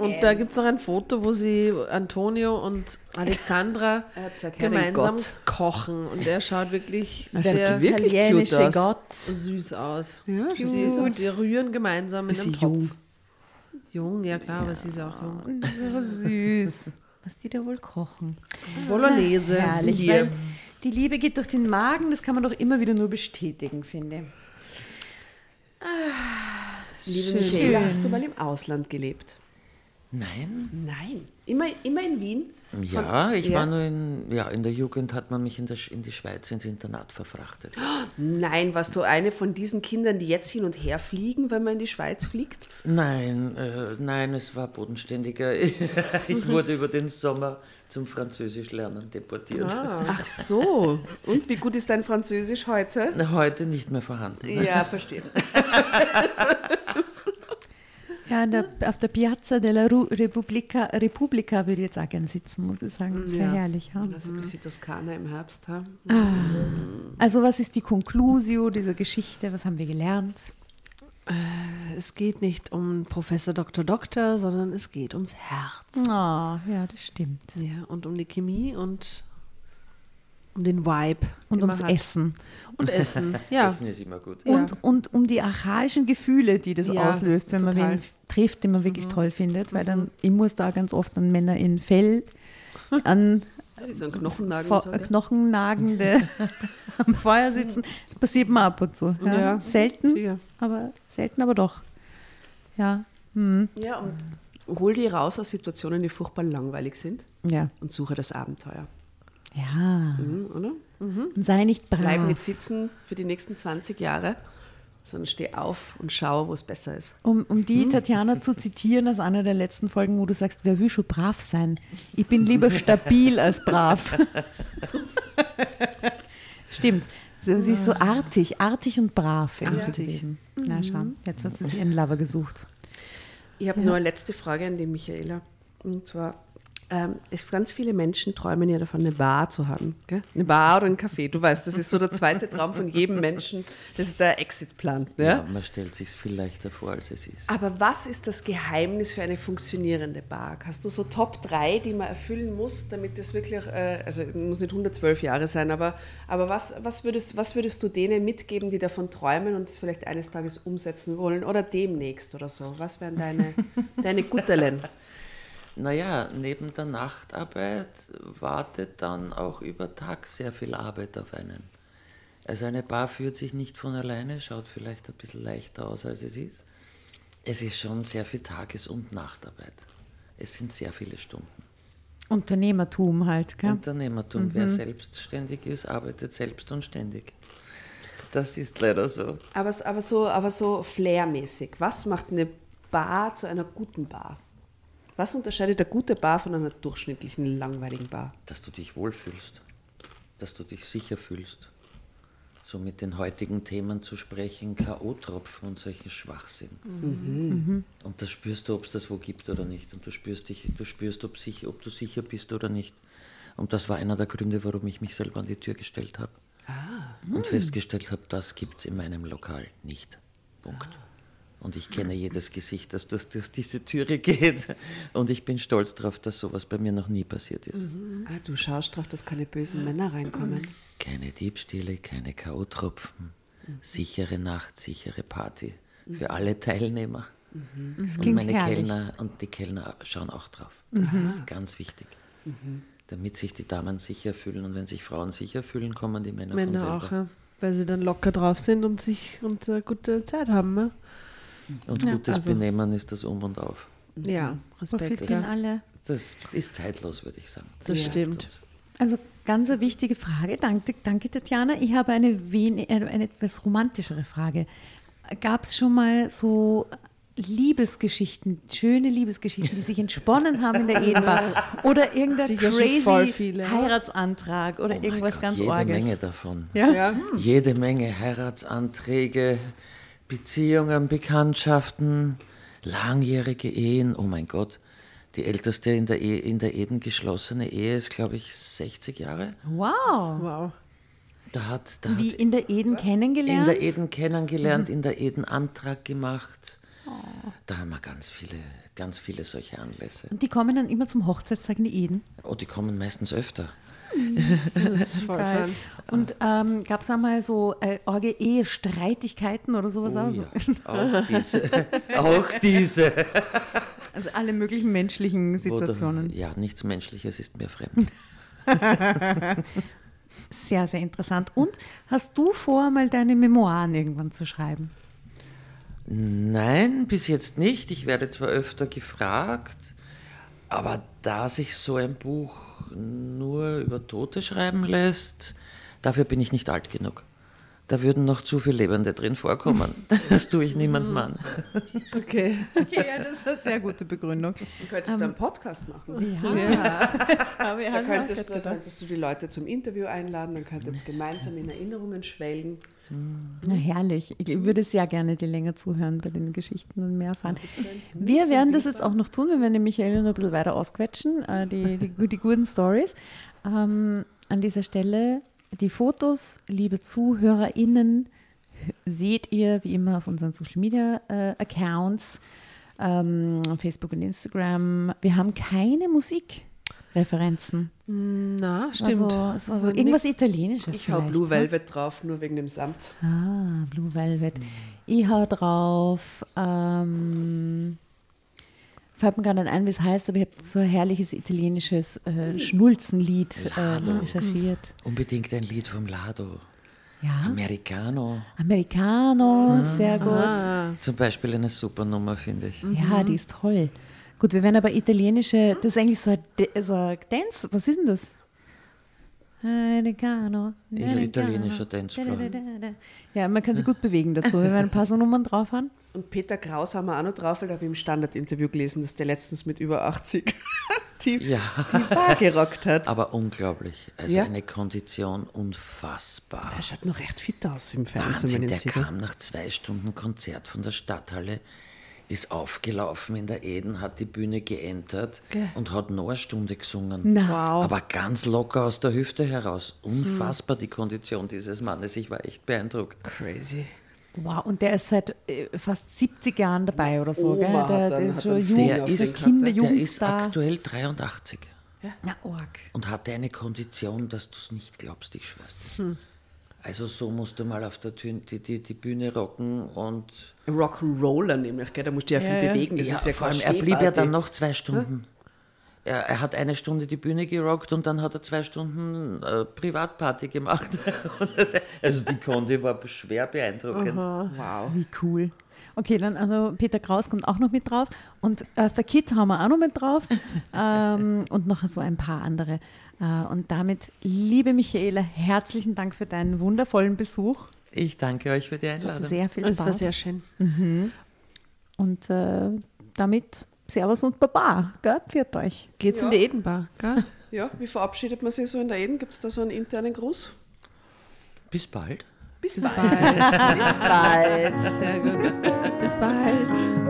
S5: Und da gibt es noch ein Foto, wo sie Antonio und Alexandra gemeinsam
S2: Gott.
S5: kochen. Und er schaut wirklich
S4: Der
S5: sehr
S2: wirklich
S4: italienische
S2: cute aus.
S4: Gott.
S5: süß aus.
S2: Ja,
S5: sie,
S4: cute.
S5: sie rühren gemeinsam in einem Topf.
S4: jung.
S5: Jung, ja klar, aber sie ist auch jung.
S4: So süß. Was die da wohl kochen.
S5: Bolognese.
S4: Herrlich,
S5: Hier.
S4: weil die Liebe geht durch den Magen, das kann man doch immer wieder nur bestätigen, finde
S5: Liebe
S4: Schön.
S5: Michaela, hast du mal im Ausland gelebt?
S1: Nein?
S5: Nein. Immer, immer in Wien?
S1: Ja, ich
S5: ja.
S1: war nur in, ja, in der Jugend hat man mich in, der, in die Schweiz ins Internat verfrachtet.
S5: Nein, warst du eine von diesen Kindern, die jetzt hin und her fliegen, wenn man in die Schweiz fliegt?
S1: Nein, äh, nein, es war bodenständiger. Ich wurde über den Sommer zum Französischlernen deportiert.
S5: Ach so. Und wie gut ist dein Französisch heute?
S1: Heute nicht mehr vorhanden.
S5: Ja, verstehe.
S4: Ja, der, auf der Piazza della Ru Repubblica, Repubblica würde ich jetzt auch gern sitzen, muss ich sagen. Das wäre
S5: Ja.
S4: herrlich. Ja.
S5: Also ein bisschen Toskana im Herbst. Ha?
S4: Also was ist die Conclusio dieser Geschichte? Was haben wir gelernt?
S5: Es geht nicht um Professor Dr. Doktor, sondern es geht ums Herz.
S4: Ah, ja, das stimmt.
S5: Ja, und um die Chemie und um den Vibe.
S4: Und
S5: man
S4: ums
S5: hat.
S4: Essen.
S5: Und Essen, ja.
S1: Essen ist immer gut.
S5: Ja.
S4: Und, und um die archaischen Gefühle, die das
S5: Ja,
S4: auslöst, wenn man
S5: total.
S4: wen trifft, den man wirklich toll findet. Weil dann, ich muss da ganz oft an Männer in Fell, an
S5: So ein Knochennagen. Und so, gell?
S4: Knochenagende am Feuer sitzen. Das passiert mir ab und zu. Ja.
S5: Ja,
S4: selten,
S5: sicher.
S4: aber selten, aber doch. Ja, hm.
S5: Ja, und hol die raus aus Situationen, die furchtbar langweilig sind
S4: ja,
S5: und suche das Abenteuer.
S4: Ja.
S5: Mhm, oder?
S4: Und sei nicht brav.
S5: Bleib nicht sitzen für die nächsten 20 Jahre, sondern steh auf und schau, wo es besser ist.
S4: Um, um die
S5: Hm?
S4: Tatjana zu zitieren aus einer der letzten Folgen, wo du sagst, wer will schon brav sein? Ich bin lieber stabil als brav. Stimmt. Sie ist so artig, artig und brav. irgendwie
S5: Artig.
S4: gewesen. Na schau, jetzt hat sie sich einen Lover gesucht.
S5: Ich habe nur eine letzte Frage an die Michaela. Und zwar, ähm, ganz viele Menschen träumen ja davon, eine Bar zu haben. Gell? Eine Bar oder ein Café. Du weißt, das ist so der zweite Traum von jedem Menschen. Das ist der Exitplan. Ja?
S1: ja, man stellt sich viel leichter vor, als es ist.
S5: Aber was ist das Geheimnis für eine funktionierende Bar? Hast du so Top 3, die man erfüllen muss, damit das wirklich, äh, also muss nicht 112 Jahre sein, aber, aber was, was, würdest, was würdest du denen mitgeben, die davon träumen und es vielleicht eines Tages umsetzen wollen oder demnächst oder so? Was wären deine, deine Gutterlen?
S1: Naja, neben der Nachtarbeit wartet dann auch über Tag sehr viel Arbeit auf einen. Also eine Bar führt sich nicht von alleine, schaut vielleicht ein bisschen leichter aus, als es ist. Es ist schon sehr viel Tages- und Nachtarbeit. Es sind sehr viele Stunden.
S4: Unternehmertum halt, gell?
S1: Unternehmertum. Mhm. Wer selbstständig ist, arbeitet selbst und ständig. Das ist leider so.
S5: Aber, aber so, aber so flairmäßig. Was macht eine Bar zu einer guten Bar? Was unterscheidet eine gute Bar von einer durchschnittlichen, langweiligen Bar?
S1: Dass du dich wohlfühlst, dass du dich sicher fühlst. So mit den heutigen Themen zu sprechen, K.O.-Tropfen und solche Schwachsinn. Mhm. Und das spürst du, ob es das wo gibt oder nicht. Und du spürst, dich, du spürst ob, sich, ob du sicher bist oder nicht. Und das war einer der Gründe, warum ich mich selber an die Tür gestellt habe. Ah. Und festgestellt habe, das gibt es in meinem Lokal nicht. Punkt. Ah. Und ich kenne jedes Gesicht, das durch, durch diese Türe geht. Und ich bin stolz darauf, dass sowas bei mir noch nie passiert ist.
S5: Mhm. Ah, du schaust darauf, dass keine bösen Männer reinkommen.
S1: Keine Diebstähle, keine K.O.-Tropfen. Mhm. Sichere Nacht, sichere Party. Für mhm. alle Teilnehmer.
S4: Mhm. Das und meine herrlich.
S1: Kellner und die Kellner schauen auch drauf. Das mhm. ist ganz wichtig. Mhm. Damit sich die Damen sicher fühlen. Und wenn sich Frauen sicher fühlen, kommen die Männer,
S2: Männer
S1: von selber.
S2: auch, ja. Weil sie dann locker drauf sind und sich und eine gute Zeit haben. Ne?
S1: Und ja, gutes also, Benehmen ist das Um und Auf.
S2: Ja, Respekt.
S4: Das, alle.
S1: das ist zeitlos, würde ich sagen.
S2: Das, das stimmt.
S4: Also ganz eine wichtige Frage. Danke, danke Tatjana. Ich habe eine, wenig, eine etwas romantischere Frage. Gab es schon mal so Liebesgeschichten, schöne Liebesgeschichten, die sich entsponnen haben in der Ehebar oder irgendein Sicher crazy viele, Heiratsantrag oder oh irgendwas
S1: Gott,
S4: ganz
S1: jede
S4: Orges.
S1: Jede Menge davon. Ja? ja? Jede Menge Heiratsanträge, Beziehungen, Bekanntschaften, langjährige Ehen, oh mein Gott. Die älteste in der, e in der Eden geschlossene Ehe ist, glaube ich, 60 Jahre.
S4: Wow.
S2: wow.
S1: Da hat, da
S4: Wie in der Eden kennengelernt?
S1: In der Eden kennengelernt, mhm. in der Eden Antrag gemacht. Oh. Da haben wir ganz viele, ganz viele solche Anlässe.
S4: Und die kommen dann immer zum Hochzeitstag in die Eden?
S1: Oh, die kommen meistens öfter.
S4: Das ist voll Geil. Und ähm, gab es einmal so äh, Ehe-Streitigkeiten oder sowas?
S1: Oh,
S4: auch,
S1: so? ja. auch diese. auch diese.
S4: Also alle möglichen menschlichen Situationen.
S1: Oder, ja, nichts Menschliches ist mir fremd.
S4: sehr, sehr interessant. Und hast du vor, mal deine Memoiren irgendwann zu schreiben?
S1: Nein, bis jetzt nicht. Ich werde zwar öfter gefragt, aber da sich so ein Buch nur über Tote schreiben lässt, dafür bin ich nicht alt genug. Da würden noch zu viele Lebende drin vorkommen. Das tue ich niemandem an.
S4: Okay. okay. Ja, das ist eine sehr gute Begründung.
S5: Du könntest um, einen Podcast machen.
S4: Ja, ja.
S5: da, könntest, da könntest du die Leute zum Interview einladen, dann könntest ihr gemeinsam in Erinnerungen schwelgen.
S4: Na herrlich. Ich würde sehr gerne die länger zuhören bei den Geschichten und mehr erfahren. Wir werden das jetzt auch noch tun. Wir werden den Michael noch ein bisschen weiter ausquetschen, äh, die, die, die guten Stories. Ähm, an dieser Stelle die Fotos, liebe ZuhörerInnen, seht ihr wie immer auf unseren Social Media äh, Accounts, ähm, Facebook und Instagram. Wir haben keine Musik. Referenzen.
S2: Na, stimmt.
S4: Also, es war so irgendwas Italienisches.
S5: Ich hau Blue ne? Velvet drauf, nur wegen dem Samt.
S4: Ah, Blue Velvet. Mhm. Ich hau drauf. Ähm, fällt mir gar nicht ein, wie es heißt, aber ich habe so ein herrliches italienisches äh, Schnulzenlied äh, recherchiert.
S1: Unbedingt ein Lied vom Lado. Ja. Americano.
S4: Americano, mhm. sehr gut. Ah.
S1: Zum Beispiel eine super Nummer, finde ich.
S4: Ja, die ist toll. Gut, wir werden aber italienische, das ist eigentlich so ein, so ein Dance, was ist denn das? Americano.
S1: Italienischer Dancefloor.
S4: Ja, man kann sich gut bewegen dazu, wenn wir ein paar so Nummern drauf haben.
S5: Und Peter Kraus haben wir auch noch drauf, weil da habe ich im Standardinterview gelesen, dass der letztens mit über 80 die, ja. die Bar gerockt hat.
S1: Aber unglaublich. Also ja. eine Kondition unfassbar.
S5: Er schaut noch recht fit aus im Fernsehen. Wahnsinn,
S1: der kam nach zwei Stunden Konzert von der Stadthalle ist aufgelaufen in der Eden, hat die Bühne geentert
S4: Gell.
S1: und hat noch eine Stunde gesungen.
S4: Na.
S2: Wow.
S1: Aber ganz locker aus der Hüfte heraus. Unfassbar die Kondition dieses Mannes. Ich war echt beeindruckt.
S2: Crazy.
S4: Wow, und der ist seit äh, fast 70 Jahren dabei oder so,
S2: Oma
S4: gell? Der, der ist schon Jugend,
S1: Der ist,
S4: Kinder,
S1: der ist aktuell 83
S4: Na, arg.
S1: und hatte eine Kondition, dass du es nicht glaubst, ich schwör's dir.
S4: Hm.
S1: Also so musst du mal auf der Tü die, die, die Bühne rocken und
S2: Rock'n'Roller nämlich, gell? da musst du ja viel
S4: Ja, ja.
S2: bewegen. Das ist ja
S1: vor allem, er blieb ja dann noch zwei Stunden. Er, er hat eine Stunde die Bühne gerockt und dann hat er zwei Stunden äh, Privatparty gemacht. Das- also die Kondi war schwer beeindruckend.
S2: Wow.
S4: Wie cool. Okay, dann also Peter Kraus kommt auch noch mit drauf und Eartha Kitt haben wir auch noch mit drauf ähm, und noch so ein paar andere. Äh, und damit, liebe Michaela, herzlichen Dank für deinen wundervollen Besuch.
S1: Ich danke euch für die Einladung.
S4: Sehr viel
S2: Das
S4: Spaß.
S2: war sehr schön.
S4: und äh, damit Servus und Baba. Gell? Pfiat euch.
S2: Geht's in
S5: Ja.
S2: die Edenbar, gell?
S5: Ja, wie verabschiedet man sich so in der Eden? Gibt es da so einen internen Gruß?
S1: Bis bald.
S5: Bis,
S2: Bis
S5: bald.
S2: bald. Bis bald. Sehr gut.
S4: Bis bald.